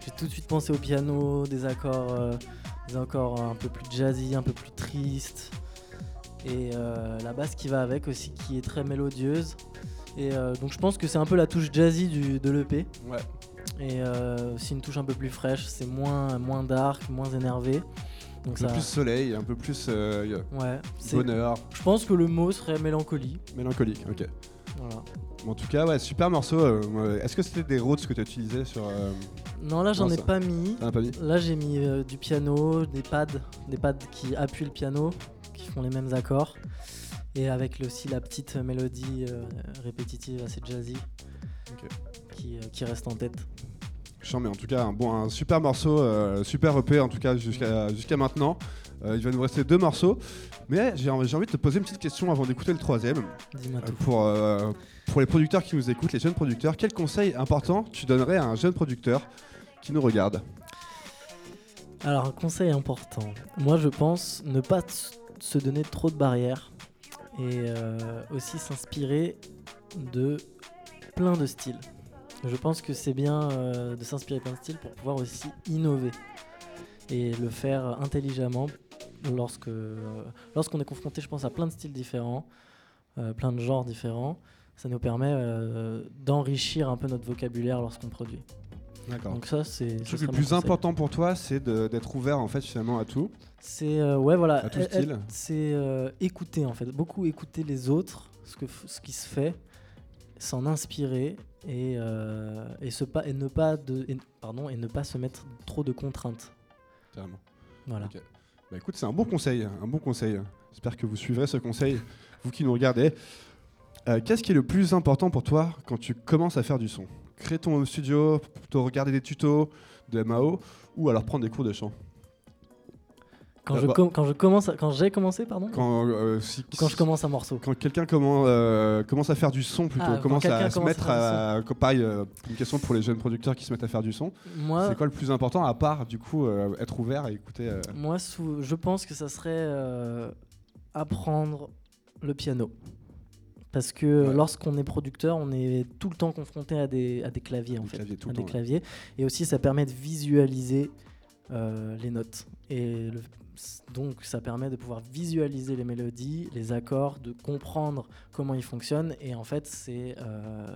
J'ai tout de suite pensé au piano, des accords, euh, des accords un peu plus jazzy, un peu plus tristes, et la basse qui va avec aussi, qui est très mélodieuse. Et donc je pense que c'est un peu la touche jazzy du, de l'EP. Ouais. Et aussi une touche un peu plus fraîche, c'est moins, moins dark, moins énervé. Un peu plus soleil, un peu plus euh, ouais, bonheur, je pense que le mot serait mélancolie. mélancolique. Ok. Voilà. En tout cas, ouais, super morceau. euh. Est-ce que c'était des Rhodes que tu as utilisé sur. euh, Non, là j'en ai pas mis. Pas Là j'ai mis euh, du piano, des pads, des pads qui appuient le piano, qui font les mêmes accords. Et avec aussi la petite mélodie répétitive assez jazzy qui reste en tête. Chiant, mais en tout cas, un, bon, un super morceau, euh, super EP en tout cas jusqu'à maintenant. Euh, il va nous rester deux morceaux. Mais j'ai envie de te poser une petite question avant d'écouter le troisième. Dis-moi Euh, tout. Pour, euh, pour les producteurs qui nous écoutent, les jeunes producteurs, quel conseil important tu donnerais à un jeune producteur qui nous regarde? Alors un conseil important. Moi je pense ne pas se donner trop de barrières et aussi s'inspirer de plein de styles. Je pense que c'est bien euh, de s'inspirer de styles pour pouvoir aussi innover et le faire intelligemment lorsque euh, lorsqu'on est confronté, je pense, à plein de styles différents, euh, plein de genres différents. Ça nous permet euh, d'enrichir un peu notre vocabulaire lorsqu'on produit. D'accord. Donc ça, c'est Je ce trouve que serait le plus conseil. important pour toi, c'est d'être ouvert en fait finalement à tout. C'est euh, ouais voilà, À tout style. c'est euh, écouter en fait, beaucoup écouter les autres, ce que ce qui se fait, s'en inspirer et, euh, et se pas et ne pas de et- pardon et ne pas se mettre trop de contraintes. Carrément. Voilà. Bah écoute, c'est un bon conseil, un bon conseil. J'espère que vous suivrez ce conseil, [laughs] vous qui nous regardez. Euh, Qu'est-ce qui est le plus important pour toi quand tu commences à faire du son? Créer ton studio, plutôt regarder des tutos de MAO ou alors prendre des cours de chant? Quand Ah je bah. com- quand je commence à- quand j'ai commencé pardon Quand, euh, si- quand je commence un morceau. quand quelqu'un commence, euh, commence à faire du son plutôt, Ah, commence à se à mettre à, comme pareil, euh, une question pour les jeunes producteurs qui se mettent à faire du son. C'est quoi le plus important à part du coup être ouvert et écouter moi sous- je pense que ça serait apprendre le piano. Parce que Ouais. lorsqu'on est producteur, on est tout le temps confronté à des, à des claviers en Des fait. claviers tout à le des temps, ouais. claviers. Et aussi, ça permet de visualiser les notes. Et le- donc, ça permet de pouvoir visualiser les mélodies, les accords, de comprendre comment ils fonctionnent. Et en fait, c'est euh,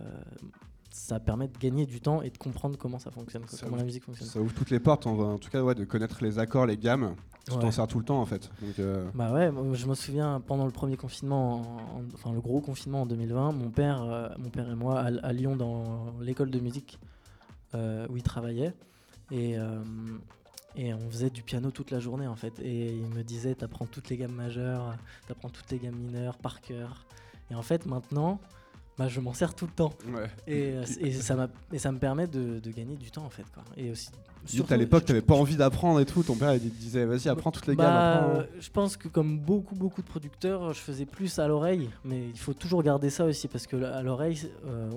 ça permet de gagner du temps et de comprendre comment ça fonctionne, Ça comment ouvre- la musique fonctionne. Ça ouvre toutes les portes, en, en tout cas, ouais, de connaître les accords, les gammes. Tu Ouais. t'en sers tout le temps en fait. Donc, euh, Bah ouais, je me souviens pendant le premier confinement, en- en- enfin le gros confinement en 2020, mon père, euh, mon père et moi à, à Lyon dans l'école de musique euh, où il travaillait et et on faisait du piano toute la journée en fait. Et il me disait t'apprends toutes les gammes majeures, t'apprends toutes les gammes mineures par cœur. Et en fait maintenant bah, je m'en sers tout le temps ouais. et, euh, et ça et ça me permet de, de gagner du temps en fait quoi et aussi Surtout, à l'époque, t'avais pas envie d'apprendre et tout. Ton père, il disait, vas-y, apprends toutes les gammes. Bah, apprends. euh, je pense que comme beaucoup beaucoup de producteurs, je faisais plus à l'oreille, mais il faut toujours garder ça aussi parce que à l'oreille, euh,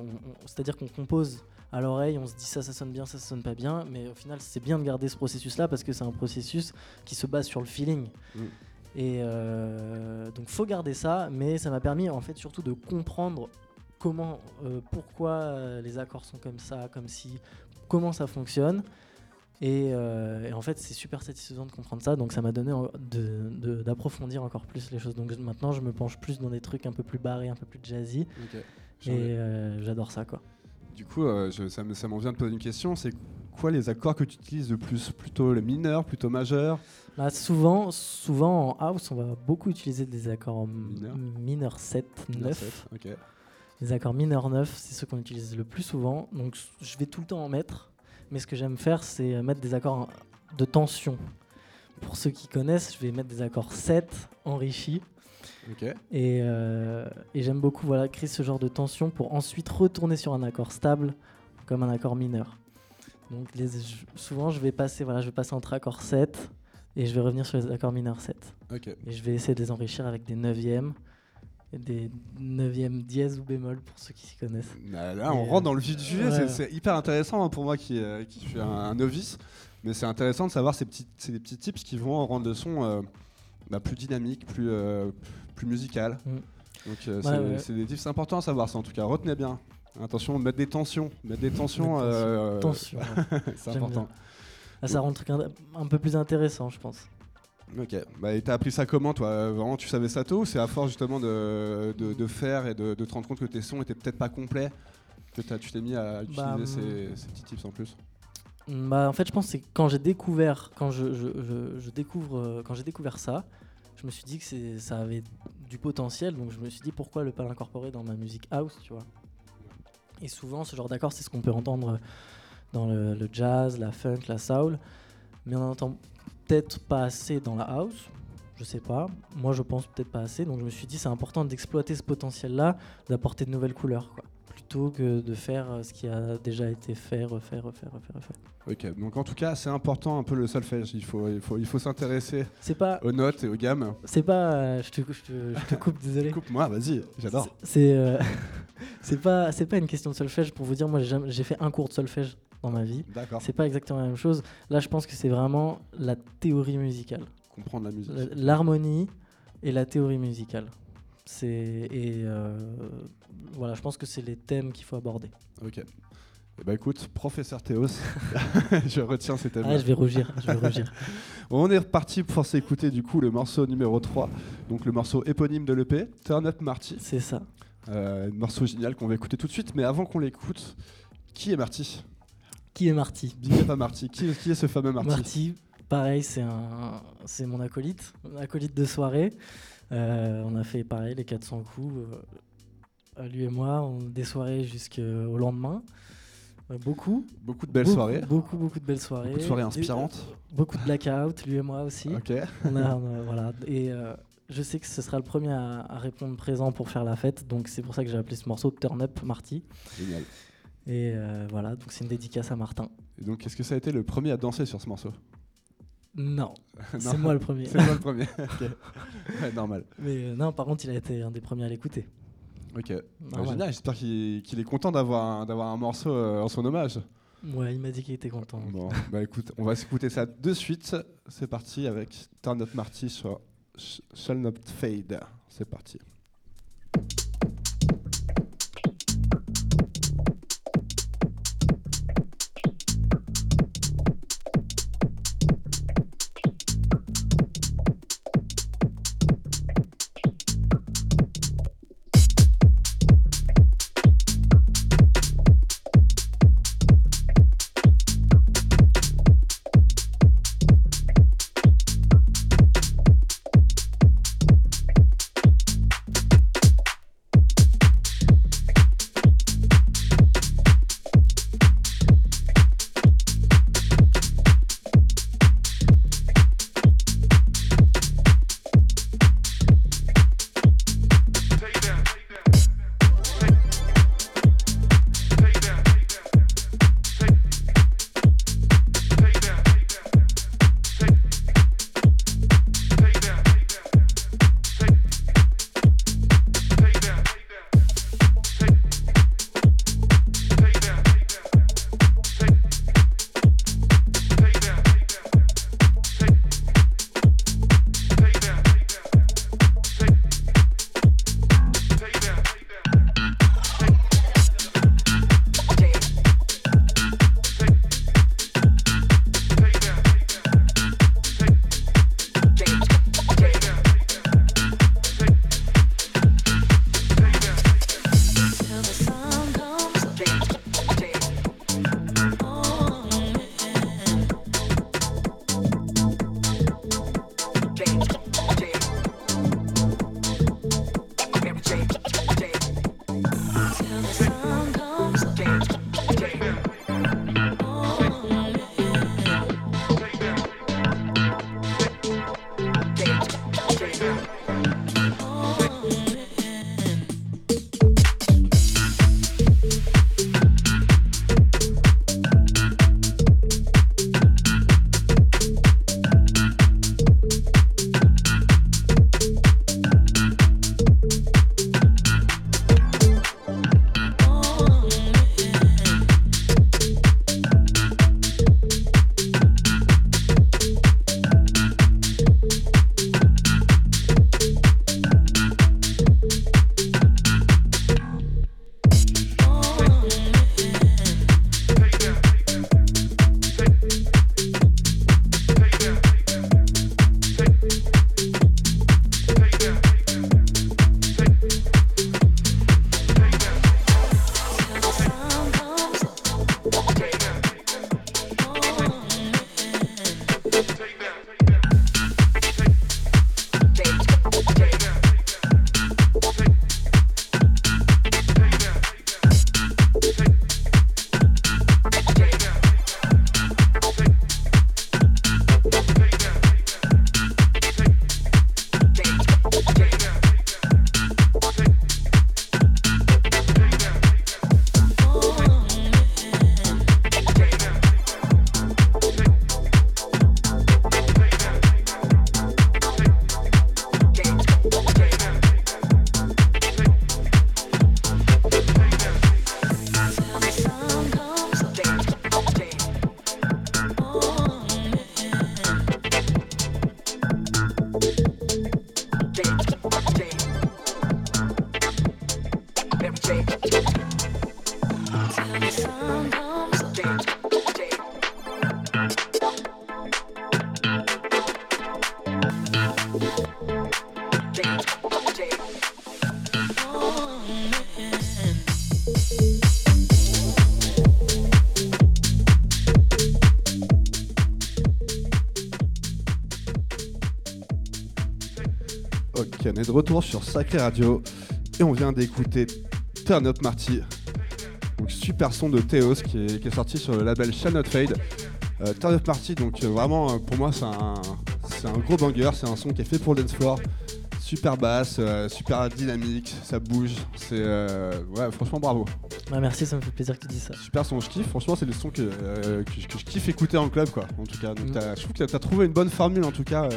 c'est-à-dire qu'on compose à l'oreille, on se dit ça, ça sonne bien, ça, ça sonne pas bien, mais au final, c'est bien de garder ce processus-là parce que c'est un processus qui se base sur le feeling. Mm. Et euh, donc, faut garder ça, mais ça m'a permis en fait surtout de comprendre comment, euh, pourquoi euh, les accords sont comme ça, comme si, comment ça fonctionne. Et, euh, et en fait, c'est super satisfaisant de comprendre ça, donc ça m'a donné d'approfondir encore plus les choses. Donc maintenant, je me penche plus dans des trucs un peu plus barrés, un peu plus jazzy, et euh, j'adore ça, quoi. Du coup, euh, je- ça me- ça m'en vient de poser une question. C'est quoi les accords que tu utilises le plus? Plutôt les mineurs, plutôt majeurs? Bah, souvent, souvent en house, on va beaucoup utiliser des accords Mineurs. mineurs mineur 7, 9. Sept, Ok. Les accords mineurs 9, c'est ceux qu'on utilise le plus souvent. Donc je vais tout le temps en mettre. Mais ce que j'aime faire, c'est euh, mettre des accords de tension. Pour ceux qui connaissent, je vais mettre des accords 7 enrichis. Et, euh, et j'aime beaucoup voilà, créer ce genre de tension pour ensuite retourner sur un accord stable comme un accord mineur. Donc les, souvent, je vais, passer, voilà, je vais passer entre accords 7 et je vais revenir sur les accords mineurs 7. Ok. Et je vais essayer de les enrichir avec des neuvièmes des 9e dièse ou bémol pour ceux qui s'y connaissent. Là, on rentre dans le vif du sujet, c'est hyper intéressant hein, pour moi qui, qui suis un, novice, mais c'est intéressant de savoir ces petits, ces petits tips qui vont rendre le son bah, plus dynamique, plus, plus musical. Mm. Donc c'est des tips importants à savoir, ça en tout cas, retenez bien. Attention, mettre des tensions, mettre des tensions, [laughs] c'est important. Ah, ça rend le truc un peu plus intéressant, je pense. Ok. Bah, et t'as appris ça comment, toi? Vraiment, tu savais ça tôt c'est à force justement de, de, faire et de, te rendre compte que tes sons étaient peut-être pas complets? Que tu t'es mis à utiliser bah, ces, hmm. ces, petits tips en plus? Bah, En fait, je pense que c'est quand j'ai découvert, quand je, je, je, découvre, euh, quand j'ai découvert ça, je me suis dit que ça avait du potentiel, donc je me suis dit pourquoi le pas l'incorporer dans ma musique house, tu vois? Et souvent, ce genre d'accord, c'est ce qu'on peut entendre dans le, le, jazz, la funk, la soul, mais on entend peut-être pas assez dans la house. Je sais pas. Moi, je pense peut-être pas assez. Donc, je me suis dit, c'est important d'exploiter ce potentiel-là, d'apporter de nouvelles couleurs, quoi. Plutôt que de faire euh, ce qui a déjà été fait, refaire, refaire, refaire, refaire. Ok. Donc, en tout cas, c'est important un peu le solfège. Il faut, il faut, il faut s'intéresser aux notes et aux gammes. C'est pas. Euh, je, te, je, te, coupe, désolé. [laughs] Coupe-moi, vas-y. J'adore. C'est. Euh, [laughs] c'est pas, c'est pas une question de solfège pour vous dire. Moi, j'ai fait un cours de solfège dans ma vie. C'est pas exactement la même chose. Là, je pense que c'est vraiment la théorie musicale. Comprendre la musique. L'harmonie et la théorie musicale. C'est et euh, voilà, je pense que c'est les thèmes qu'il faut aborder. Ok. Eh ben écoute, professeur Théos, [laughs] [laughs] je retiens ces thèmes. Ah, je vais rougir, je vais rougir. [laughs] on est reparti pour s'écouter du coup le morceau numéro 3, donc le morceau éponyme de l'EP, Turn Up Marty. C'est ça. Euh, un morceau génial qu'on va écouter tout de suite, mais avant qu'on l'écoute, qui est Marty? Qui est Marty? Big pas Marty. Qui, est ce fameux Marty? Marty, pareil, c'est un, c'est mon acolyte, mon acolyte de soirée. Euh, on a fait pareil les 400 coups, euh, lui et moi, on, des soirées jusqu'au lendemain. Euh, beaucoup. Beaucoup de belles soirées. Beaucoup, beaucoup de belles soirées. Beaucoup de soirées inspirantes. beaucoup de blackout, lui et moi aussi. Ok. voilà. Et je sais que ce sera le premier à, à, répondre présent pour faire la fête, donc c'est pour ça que j'ai appelé ce morceau Turn Up Marty. Génial. Et euh, voilà, donc c'est une dédicace à Martin. Et donc, est-ce que ça a été le premier à danser sur ce morceau? [laughs] Non, c'est moi le premier. c'est moi le premier, [laughs] normal. Mais euh, non, par contre, il a été un des premiers à l'écouter. Ok. Bah, génial, j'espère qu'il est content d'avoir un, un morceau euh, en son hommage. Ouais, il m'a dit qu'il était content. Bon, bah écoute, on va s'écouter ça de suite. C'est parti avec Turn Up Marty sur Shall Not Fade. C'est parti. De retour sur Sacré Radio et on vient d'écouter Turn Up Marty. Donc super son de Theos qui est, sorti sur le label Shall Not Fade. Euh, Turn Up Marty, donc euh, vraiment euh, pour moi c'est un, gros banger, c'est un son qui est fait pour le dance floor. Super basse, super dynamique, ça bouge, c'est ouais franchement bravo. merci, ça me fait plaisir que tu dises ça. Super son, je kiffe. Franchement, c'est le son que, je kiffe écouter en club, quoi. En tout cas, donc, mm. je trouve que tu as trouvé une bonne formule, en tout cas,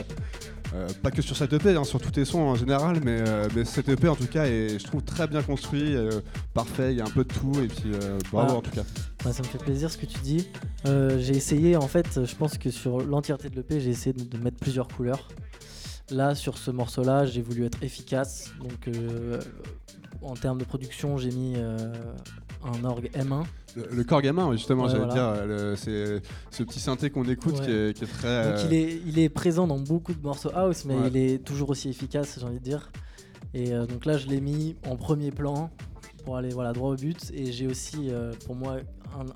euh, pas que sur cette EP, hein, sur tous tes sons en général, mais, euh, mais cette EP en tout cas est, je trouve, très bien construit, euh, parfait, il y a un peu de tout, et puis bravo en tout cas. ça me fait plaisir ce que tu dis. j'ai essayé, en fait, je pense que sur l'entièreté de l'EP, j'ai essayé de, mettre plusieurs couleurs. Là, sur ce morceau-là, j'ai voulu être efficace, donc en termes de production, j'ai mis un orgue M1 le, corps gamin, justement, j'allais dire, c'est ce petit synthé qu'on écoute qui, est, très. Donc il, est, il est présent dans beaucoup de morceaux house, mais il est toujours aussi efficace, j'ai envie de dire. Et euh, donc là, je l'ai mis en premier plan pour aller voilà, droit au but. Et j'ai aussi, euh, pour moi,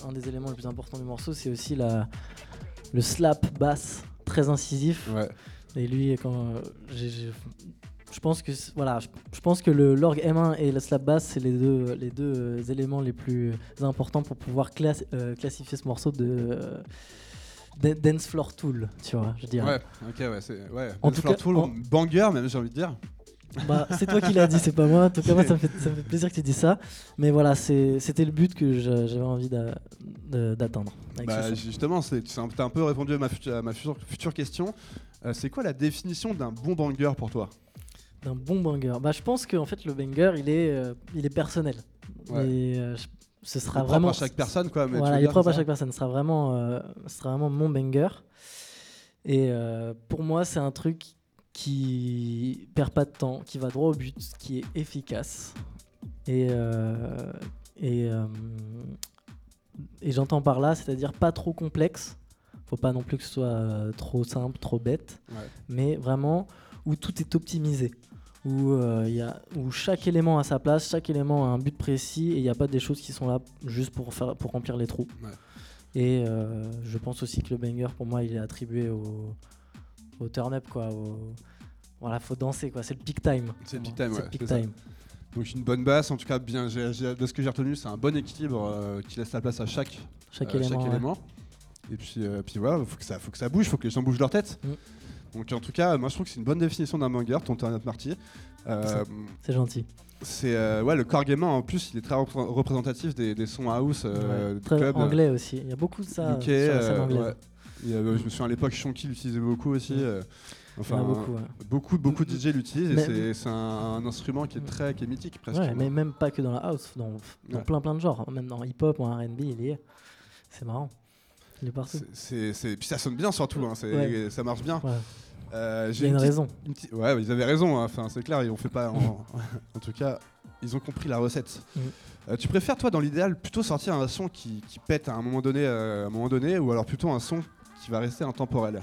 un, des éléments les plus importants du morceau, c'est aussi la, le slap basse très incisif. Et lui, quand euh, j'ai je pense que voilà, je, pense que le l'orgue M1 et la slap bass c'est les deux les deux euh, éléments les plus importants pour pouvoir euh, classifier ce morceau de euh, dance floor tool, tu vois, je dirais. Ouais, ok, ouais, c'est ouais. En dance floor tool, banger même, j'ai envie de dire. Bah, c'est toi qui l'as dit, c'est pas moi. En tout cas, moi, ça me, fait, ça me fait plaisir que tu dis ça. Mais voilà, c'était le but que j'avais envie d'atteindre. Bah, justement, tu as un peu répondu à ma, future, ma future, future question. c'est quoi la définition d'un bon banger pour toi? D'un bon banger bah, Je pense que en fait, le banger, il est, euh, il est personnel. Et, euh, ce sera vraiment. à chaque personne, quoi. Mais voilà, il est propre à chaque personne. Ce sera vraiment, euh, ce sera vraiment mon banger. Et pour moi, c'est un truc qui perd pas de temps, qui va droit au but, qui est efficace. Et, et, et j'entends par là, c'est-à-dire pas trop complexe. Faut pas non plus que ce soit trop simple, trop bête. Mais vraiment où tout est optimisé où, euh, y a, où chaque élément a sa place, chaque élément a un but précis et il n'y a pas des choses qui sont là juste pour, faire, pour remplir les trous. Et euh, je pense aussi que le banger, pour moi, il est attribué au, au turn-up. Quoi, Voilà, faut danser, quoi. c'est le peak time. C'est le peak time, ouais. Peak time. Donc une bonne basse, en tout cas, bien, de ce que j'ai retenu, c'est un bon équilibre euh, qui laisse la place à chaque, chaque, élément, Et puis, puis voilà, faut que ça, faut que ça bouge, faut que les gens bougent leur tête. Mm. Donc en tout cas, moi je trouve que c'est une bonne définition d'un banger, ton Turn Marty. Euh, c'est gentil. C'est euh, ouais le gamer en plus il est très représentatif des, sons house euh, très anglais aussi. Il y a beaucoup de ça sur la scène anglaise. je me souviens à l'époque Shonky l'utilisait beaucoup aussi. Enfin, beaucoup, beaucoup, de DJ l'utilisent et c'est un, instrument qui est très qui est mythique presque. mais même pas que dans la house, dans, plein plein de genres, même dans hip-hop ou R&B, il est. C'est marrant. Il est partout. C'est, Puis ça sonne bien surtout, hein. ça marche bien. Euh, j'ai une, raison. Ouais, ils avaient raison. Hein. Enfin, c'est clair, ils ont fait pas. En... [laughs] en, tout cas, ils ont compris la recette. Mm. Euh, tu préfères toi, dans l'idéal, plutôt sortir un son qui, qui pète à un moment donné, euh, à un moment donné, ou alors plutôt un son qui va rester intemporel?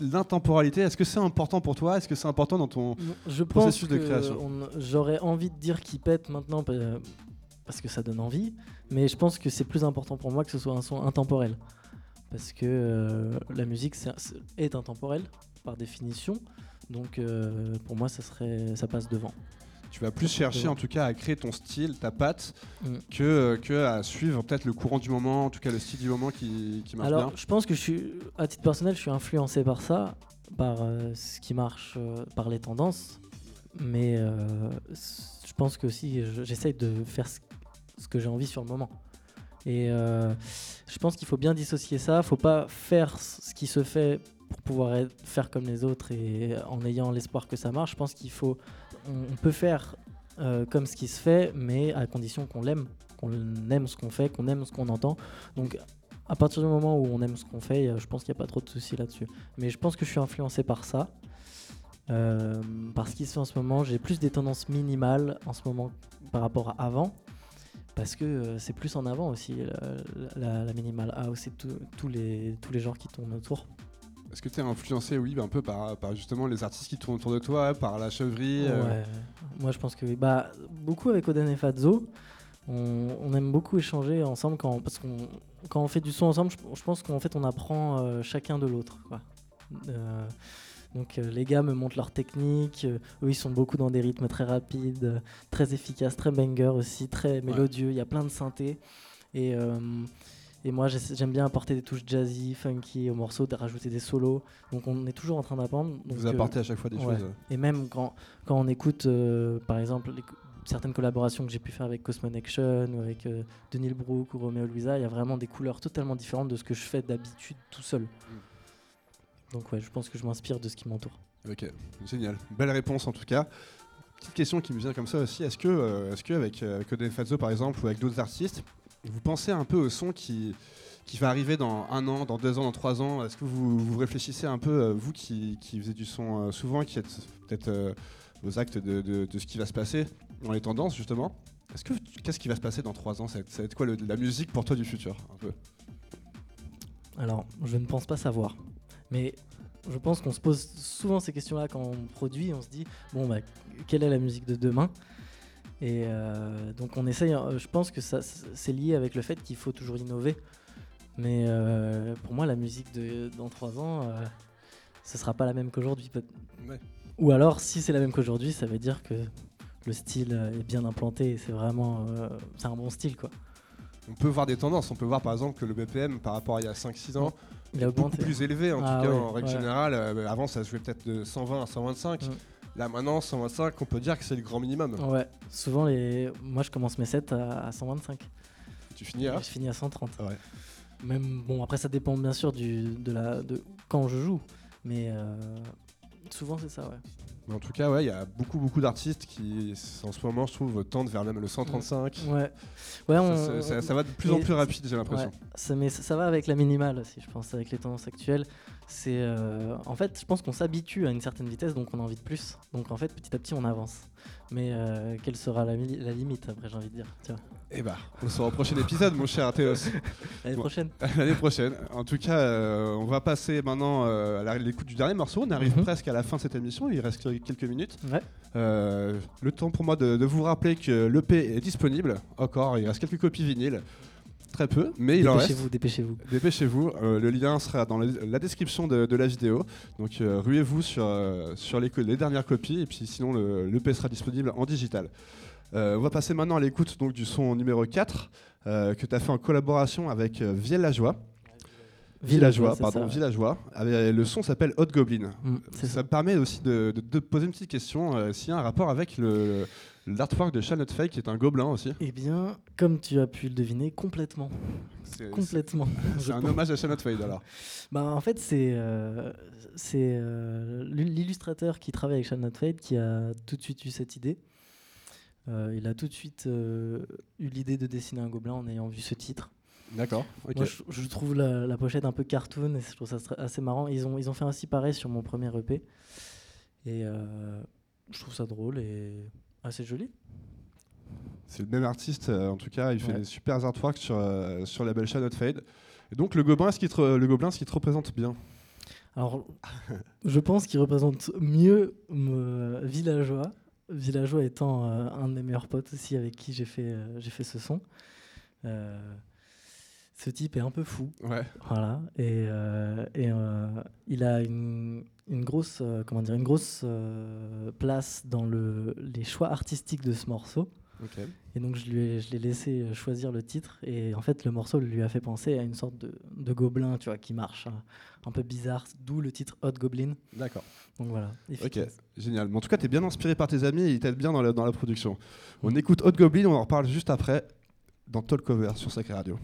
L'intemporalité, est-ce que c'est important pour toi? Est-ce que c'est important dans ton je processus pense de création? J'aurais envie de dire qu'il pète maintenant parce que ça donne envie, mais je pense que c'est plus important pour moi que ce soit un son intemporel. Parce que la musique est intemporelle par définition. Donc euh, pour moi, ça, serait, ça passe devant. Tu vas plus chercher en tout cas à créer ton style, ta patte, mm. que, euh, que à suivre peut-être le courant du moment, en tout cas le style du moment qui, qui marche Alors, je pense que je suis, à titre personnel, je suis influencé par ça, par euh, ce qui marche, par les tendances. Mais je pense que aussi, j'essaye de faire ce que j'ai envie sur le moment. Et je pense qu'il faut bien dissocier ça. Il ne faut pas faire ce qui se fait pour pouvoir faire comme les autres et en ayant l'espoir que ça marche, je pense qu'il faut, on, peut faire euh, comme ce qui se fait, mais à condition qu'on l'aime, qu'on aime ce qu'on fait, qu'on aime ce qu'on entend. Donc à partir du moment où on aime ce qu'on fait, je pense qu'il n'y a pas trop de soucis là-dessus. Mais je pense que je suis influencé par ça. Euh, par ce qui se fait en ce moment, j'ai plus des tendances minimales en ce moment par rapport à avant parce que euh, c'est plus en avant aussi la, la, minimal house et tous les, tous les genres qui tournent autour. Est-ce que tu es influencé, oui, un peu par, justement les artistes qui tournent autour de toi, par la chevrerie euh Ouais, moi je pense que oui. Bah, beaucoup avec Oden et Fazzo. On, aime beaucoup échanger ensemble quand, parce qu'on quand on fait du son ensemble, je, pense qu'en fait on apprend euh, chacun de l'autre. Euh, Donc les gars me montrent leur technique. eux, ils sont beaucoup dans des rythmes très rapides, très efficaces, très banger aussi, très mélodieux. Il y a plein de synthés. Et, et moi, j'aime bien apporter des touches jazzy, funky au morceau, de rajouter des solos. Donc on est toujours en train d'apprendre. Vous apportez à chaque fois des choses. Et même quand, quand on écoute, par exemple, les, certaines collaborations que j'ai pu faire avec Cosmonection ou avec euh, Denis Brook ou Romeo Louisa, il y a vraiment des couleurs totalement différentes de ce que je fais d'habitude tout seul. Mm. Donc ouais, je pense que je m'inspire de ce qui m'entoure. Ok, génial. Belle réponse en tout cas. Petite question qui me vient comme ça aussi, est-ce que, euh, est-ce que avec euh, Fazzo par exemple ou avec d'autres artistes, vous pensez un peu au son qui, qui va arriver dans un an, dans deux ans, dans trois ans? Est-ce que vous, vous réfléchissez un peu, euh, vous qui, qui faisiez du son souvent, qui êtes peut-être aux actes de, de, de, ce qui va se passer dans les tendances justement? Est-ce que qu'est-ce qui va se passer dans trois ans? Ça va être quoi la musique pour toi du futur un peu? Alors, je ne pense pas savoir, mais je pense qu'on se pose souvent ces questions-là quand on produit. On se dit bon, bah, quelle est la musique de demain? Et euh, donc on essaye. Euh, je pense que ça, c'est lié avec le fait qu'il faut toujours innover. Mais euh, pour moi, la musique de dans trois ans, ce sera pas la même qu'aujourd'hui. Ou alors, si c'est la même qu'aujourd'hui, ça veut dire que le style est bien implanté. C'est vraiment, euh, c'est un bon style quoi. On peut voir des tendances. On peut voir par exemple que le BPM par rapport à il y a 5-6 ans il est beaucoup plus élevé en ah tout cas en règle générale. Euh, avant ça jouait peut-être de 120 à 125. Mm. Là maintenant 125 on peut dire que c'est le grand minimum. Ouais. Souvent les, moi je commence mes sets à, 125. Tu finis à Je finis à 130. Ouais. Même bon après ça dépend bien sûr du, de la de quand je joue, mais euh, souvent c'est ça ouais en tout cas, ouais, il y a beaucoup, beaucoup d'artistes qui, en ce moment, je trouve, tendent vers le 135. Ouais. ouais ça, va de plus en plus rapide, j'ai l'impression. ça, mais ça, va avec la minimale aussi, je pense, avec les tendances actuelles. C'est, euh, en fait, je pense qu'on s'habitue à une certaine vitesse, donc on a envie de plus. Donc en fait, petit à petit, on avance. Mais euh, quelle sera la, limite après, j'ai envie de dire Tiens. Eh bah, on se au prochain épisode, mon cher Théos. [laughs] L'année prochaine. [laughs] L'année prochaine. En tout cas, euh, on va passer maintenant euh, à l'écoute du dernier morceau. On arrive mhm. presque à la fin de cette émission. Il reste quelques minutes. le temps pour moi de, de vous rappeler que l'EP est disponible. Encore, il reste quelques copies vinyles très peu, mais il en reste. Dépêchez-vous, dépêchez-vous. Dépêchez-vous. Euh, le lien sera dans la, description de, la vidéo. Donc euh, ruez-vous sur, euh, sur les, les, dernières copies et puis sinon le, le sera disponible en digital. On va passer maintenant à l'écoute donc du son numéro 4 que tu as fait en collaboration avec Villageois. Villageois, pardon, Villageois. le son s'appelle Hot Goblin. Mm, ça, me permet aussi de, de, poser une petite question s'il y a un rapport avec le, L'artwork de Charlotte Fake est un gobelin aussi. Eh bien, comme tu as pu le deviner, complètement. Complètement. [laughs] C'est un hommage à Charlotte Fake alors. [laughs] Bah, en fait, c'est euh, c'est euh, l'illustrateur qui travaille avec Charlotte Fade qui a tout de suite eu cette idée. Euh, il a tout de suite eu l'idée de dessiner un gobelin en ayant vu ce titre. D'accord. Moi, je, trouve la, pochette un peu cartoon et je trouve ça assez marrant. Ils ont, ils ont fait ainsi pareil sur mon premier EP. Et je trouve ça drôle et c'est joli. C'est le même artiste, euh, en tout cas, il fait des super artworks sur, euh, sur la belle Shadow Fade. Et donc, le gobelin, ce qui te, le gobelin, te représente bien Alors, [laughs] je pense qu'il représente mieux me, Villageois. Villageois étant euh, un de mes meilleurs potes aussi avec qui j'ai fait, j'ai fait ce son. ce type est un peu fou. Ouais. Voilà. Et, et il a une, une grosse, euh, comment dire, une grosse euh, place dans le, les choix artistiques de ce morceau. Et donc je lui ai, je l'ai laissé euh, choisir le titre et en fait le morceau lui a fait penser à une sorte de, de gobelin, tu vois, qui marche, hein. un peu bizarre, d'où le titre Hot Goblin. D'accord. Donc voilà. Ok, génial. Mais en tout cas, tu es bien inspiré par tes amis et ils t'aident bien dans la, dans la production. On écoute Hot Goblin, on en reparle juste après dans Talk Cover sur Sacré Radio.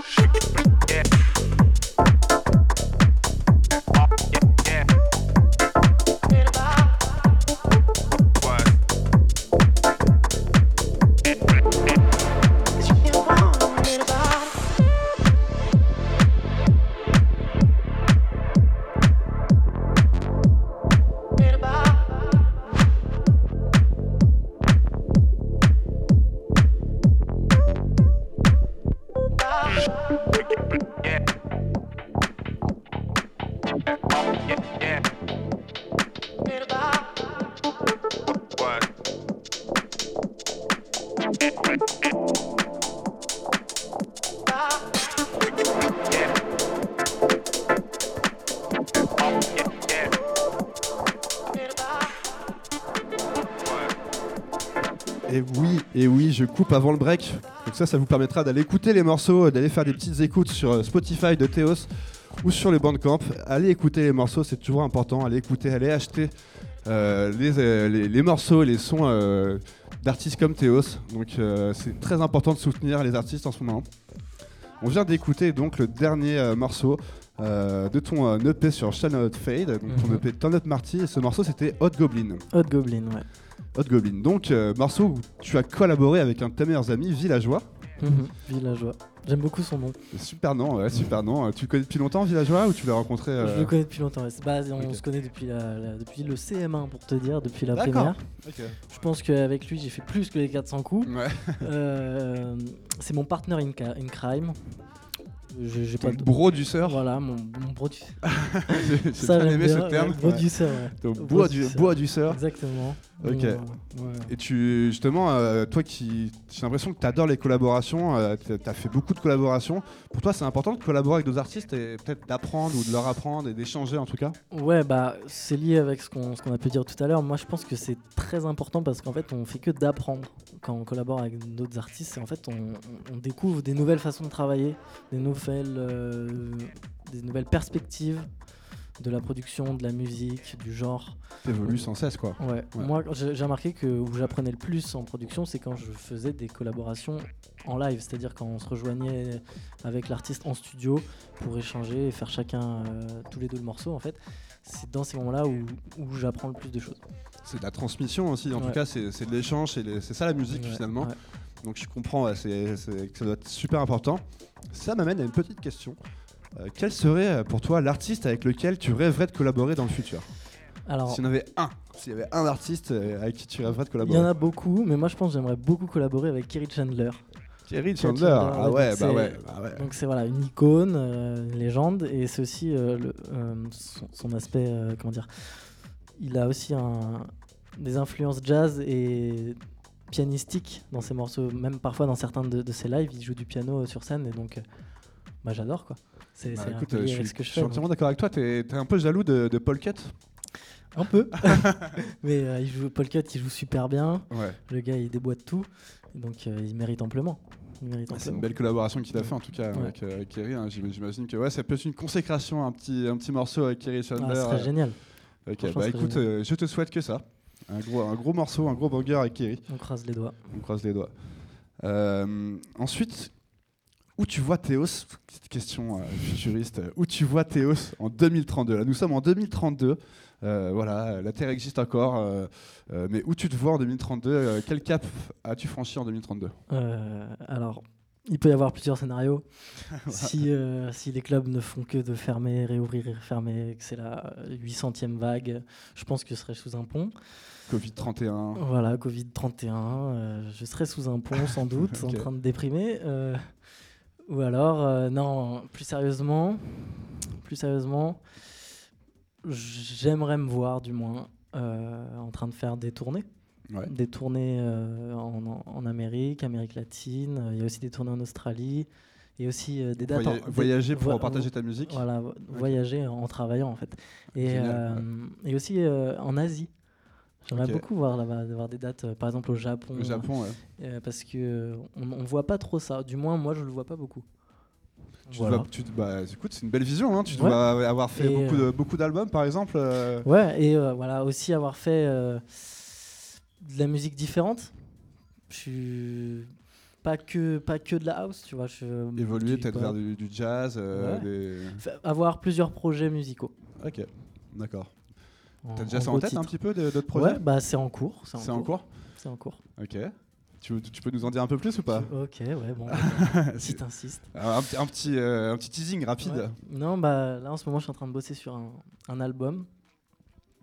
Shake. Coupe avant le break. Donc ça, ça vous permettra d'aller écouter les morceaux, d'aller faire des petites écoutes sur euh, Spotify de Théos ou sur les Bandcamp. Allez écouter les morceaux, c'est toujours important. Allez écouter, allez acheter euh, les, les, les, morceaux, les sons euh, d'artistes comme Théos. Donc c'est très important de soutenir les artistes en ce moment. On vient d'écouter donc le dernier morceau de ton EP sur Channel Fade, donc ton mhm. EP Turn Up Marty, et ce morceau c'était Hot Goblin. Hot Goblin, ouais. Hot Goblin. Donc, euh, morceau où tu as collaboré avec un de tes meilleurs amis, Villageois. Mhm, Villageois. J'aime beaucoup son nom. Super nom, ouais, super nom. Tu le connais depuis longtemps, Villageois, ou tu l'as rencontré euh Je le connais depuis longtemps. on se connaît depuis, depuis le CM1, pour te dire, depuis la primaire. Je pense qu'avec lui, j'ai fait plus que les 400 coups. Euh, c'est mon partner in, in crime. J'ai pas de producer. Voilà, mon, mon producer. [laughs] J'ai bien aimé ce terme. producer, ouais. du sœur. Exactement. Ok. Et tu, justement, euh, toi qui, j'ai l'impression que tu adores les collaborations, euh, tu as fait beaucoup de collaborations. Pour toi, c'est important de collaborer avec d'autres artistes et peut-être d'apprendre ou de leur apprendre et d'échanger en tout cas? Ouais, bah c'est lié avec ce qu'on a pu dire tout à l'heure. Moi, je pense que c'est très important parce qu'en fait, on fait que d'apprendre quand on collabore avec d'autres artistes. Et en fait, on, découvre des nouvelles façons de travailler, des nouvelles, euh, des nouvelles perspectives de la production, de la musique, du genre. T'évolues sans cesse, quoi. Ouais. Moi, j'ai remarqué que où j'apprenais le plus en production, c'est quand je faisais des collaborations en live, c'est-à-dire quand on se rejoignait avec l'artiste en studio pour échanger et faire chacun euh, tous les deux le morceau. En fait, c'est dans ces moments-là où, où j'apprends le plus de choses. C'est de la transmission aussi. En tout cas, c'est de l'échange. C'est ça la musique finalement. Donc je comprends. c'est ça doit être super important. Ça m'amène à une petite question. Euh, quel serait euh, pour toi l'artiste avec lequel tu rêverais de collaborer dans le futur? Alors, S'il y en avait un, s'il y avait un artiste euh, avec qui tu rêverais de collaborer. Il y en a beaucoup, mais moi je pense que j'aimerais beaucoup collaborer avec Kerry Chandler. Kerry Chandler, ah ouais, bah ouais, bah ouais. Donc c'est voilà une icône, une légende, et c'est aussi le, son, aspect, comment dire, il a aussi un, des influences jazz et pianistiques dans ses morceaux, même parfois dans certains de, de ses lives, il joue du piano sur scène, et donc bah, j'adore quoi. C'est bah, écoute, je suis, ce que je, suis entièrement d'accord avec toi. T'es es un peu jaloux de, de Paul Cut? Un peu. [laughs] [laughs] Mais euh, il joue, Paul Cut, il joue super bien. Le gars, il déboîte tout. Donc euh, il mérite amplement. c'est une belle collaboration qu'il a fait en tout cas avec, euh, Kerry. Hein. J'imagine que ouais, ça peut être une consécration, un petit, un petit morceau avec Kerry Chandler. Ah, serait génial. Ok, bah écoute, je te souhaite que ça. Un gros, un gros morceau, un gros banger avec Kerry. On croise les doigts. On croise les doigts. ensuite, où tu vois Théos Petite question euh, futuriste. Où tu vois Théos en 2032 Là, nous sommes en 2032. Euh, voilà, la Terre existe encore. Euh, mais où tu te vois en 2032 Quel cap as-tu franchi en 2032 Alors, il peut y avoir plusieurs scénarios. [laughs] si, si, les clubs ne font que de fermer, réouvrir et refermer, que c'est la 800e vague, je pense que je serai sous un pont. Covid-31. Voilà, Covid-31. je serai sous un pont sans [laughs] doute, en train de déprimer. Ou alors, euh, non, plus sérieusement, plus sérieusement, j'aimerais me voir du moins euh, en train de faire des tournées. Des tournées euh, en, Amérique, Amérique latine, il y a aussi des tournées en Australie, et aussi des dates. voyager pour partager ta musique Voilà, voyager en, travaillant en fait. Et, et aussi en Asie. J'aimerais beaucoup voir, voir des dates, euh, par exemple au Japon. Au Japon, ouais. Euh, parce que euh, on, ne voit pas trop ça. Du moins, moi, je le vois pas beaucoup. Tu tu, bah, écoute, c'est une belle vision. Hein. Tu dois avoir fait beaucoup, de, beaucoup d'albums, par exemple. Ouais, et voilà, aussi avoir fait de la musique différente. Je suis pas que pas que de la house, tu vois. Je, Évoluer peut-être vers du, jazz. Avoir plusieurs projets musicaux. Ok, d'accord. T'as déjà ça en tête un petit peu d'autres projets Ouais, bah c'est en cours. C'est en, cours C'est en cours. Ok. Tu, tu, peux nous en dire un peu plus ou pas? Ok, ouais, bon. [laughs] si t'insistes. Un, un, petit, euh, un petit teasing rapide. Non, bah là en ce moment, je suis en train de bosser sur un, un album.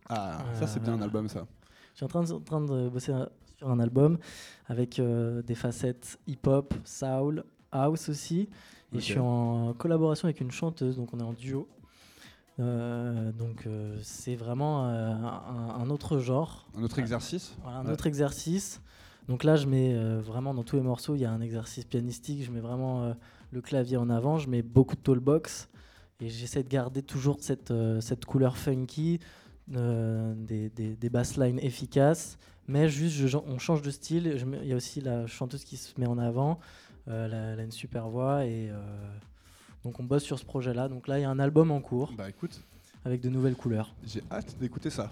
Ah, ça c'est bien un euh, album ça. Je suis en train de, en train de bosser sur un album avec euh, des facettes hip-hop, soul, house aussi. Et je suis en collaboration avec une chanteuse, donc on est en duo. Euh, donc euh, c'est vraiment euh, un, autre genre. Un autre exercice Un autre exercice. Donc là, je mets vraiment dans tous les morceaux, il y a un exercice pianistique, je mets vraiment le clavier en avant, je mets beaucoup de tollbox et j'essaie de garder toujours cette, cette couleur funky, des, des, des basslines efficaces, Mais juste, on change de style. Il y a aussi la chanteuse qui se met en avant. elle, a, une super voix et donc on bosse sur ce projet-là. Donc là, il y a un album en cours. Bah écoute. Avec de nouvelles couleurs. J'ai hâte d'écouter ça.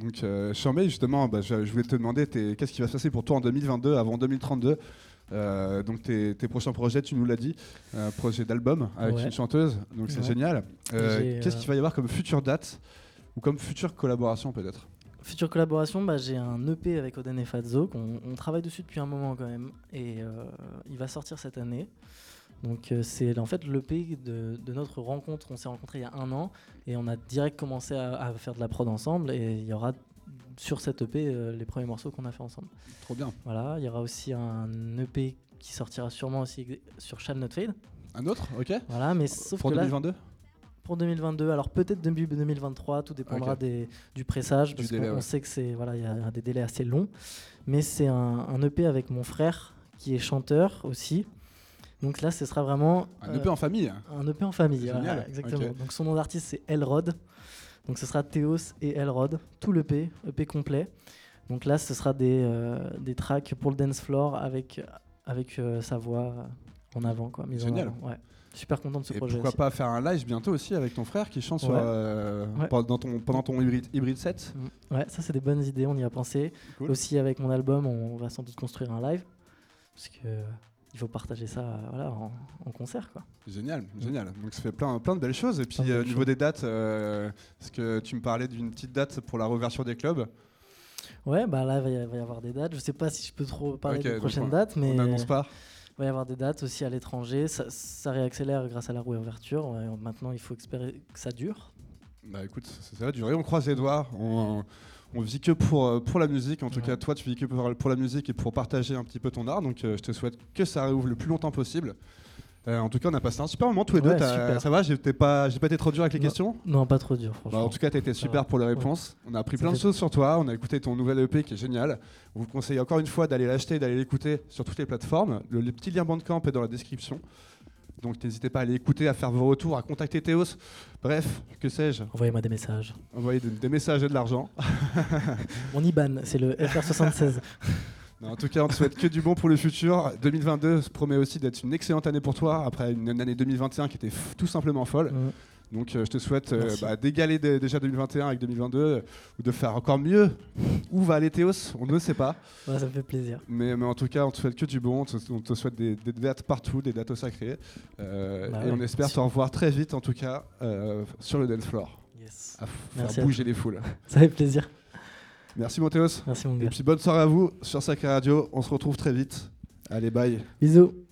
Donc, euh, justement, bah, je, voulais te demander qu'est-ce qui va se passer pour toi en 2022, avant 2032 euh, donc tes, prochains projets, tu nous l'as dit, un projet d'album avec une chanteuse, donc c'est génial. Euh, qu'est-ce qu'il va y avoir comme future date ou comme future collaboration peut-être? Future collaboration, bah, j'ai un EP avec Oden et Fazzo, qu'on on travaille dessus depuis un moment quand même, et il va sortir cette année. Donc c'est en fait l'EP de, de notre rencontre. On s'est rencontrés il y a un an et on a direct commencé à, faire de la prod ensemble et il y aura sur cette EP euh, les premiers morceaux qu'on a fait ensemble. Trop bien. Voilà, il y aura aussi un EP qui sortira sûrement aussi sur Shall Not Fade. Un autre, ok. Voilà, mais sauf pour 2022 Pour 2022, alors peut-être début 2023, tout dépendra des, du pressage, parce qu'on sait que c'est voilà, il y a des délais assez longs. Mais c'est un, un EP avec mon frère qui est chanteur aussi. Donc là, ce sera vraiment. Un EP en famille Un EP en famille, exactement. Donc son nom d'artiste, c'est Elrod. Donc ce sera Théos et Elrod, tout l'EP, EP complet. Donc là, ce sera des, euh, des tracks pour le dance floor avec, avec euh, sa voix en avant. Quoi, Génial. Ouais. Super content de ce et projet. Pourquoi pas faire un live bientôt aussi avec ton frère qui chante euh, Pendant, ton, pendant ton hybride, hybride set mm. Ouais, ça c'est des bonnes idées, on y a pensé. Aussi avec mon album, on va sans doute construire un live. Parce que il faut partager ça voilà, en, concert. Quoi. Génial, génial. Donc ça fait plein, plein de belles choses. Et puis euh, au niveau des dates, euh, est-ce que tu me parlais d'une petite date pour la réouverture des clubs? Ouais, bah là il va y avoir des dates. Je sais pas si je peux trop parler des prochaines dates, mais on n'annonce pas. Il va y avoir des dates aussi à l'étranger. Ça, ça, réaccélère grâce à la réouverture. Maintenant, il faut espérer que ça dure. Bah écoute, ça va durer. On croise les doigts. On, on vit que pour, euh, pour la musique. En tout cas, toi, tu vis que pour, la musique et pour partager un petit peu ton art. Donc, euh, je te souhaite que ça réouvre le plus longtemps possible. Euh, en tout cas, on a passé un super moment tous les deux. Ça va J'ai pas, pas été trop dur avec les questions? Non, pas trop dur, franchement. Bah, en tout cas, tu été super pour les réponses. On a appris plein de choses sur toi. On a écouté ton nouvel EP qui est génial. On vous conseille encore une fois d'aller l'acheter, d'aller l'écouter sur toutes les plateformes. Le, le, petit lien Bandcamp est dans la description. Donc n'hésitez pas à aller écouter, à faire vos retours, à contacter Théos. Bref, que sais-je? Envoyez-moi des messages. Envoyez des, messages et de l'argent. [laughs] Mon IBAN, c'est le FR76. [laughs] en tout cas, on te souhaite que du bon pour le futur. 2022 se promet aussi d'être une excellente année pour toi, après une, année 2021 qui était tout simplement folle. Donc euh, je te souhaite euh, bah, d'égaler déjà 2021 avec 2022 euh, ou de faire encore mieux. Où va aller Théos On ne sait pas. ça me fait plaisir. Mais, en tout cas, on te souhaite que du bon. On te, souhaite des, dates partout, des dates au sacré. Bah et on espère te revoir très vite, en tout cas, sur le dance floor. Yes. À faire bouger les foules. [laughs] Ça fait plaisir. Merci mon Théos. Merci mon gars. Et puis bonne soirée à vous sur Sacré Radio. On se retrouve très vite. Allez, bye. Bisous.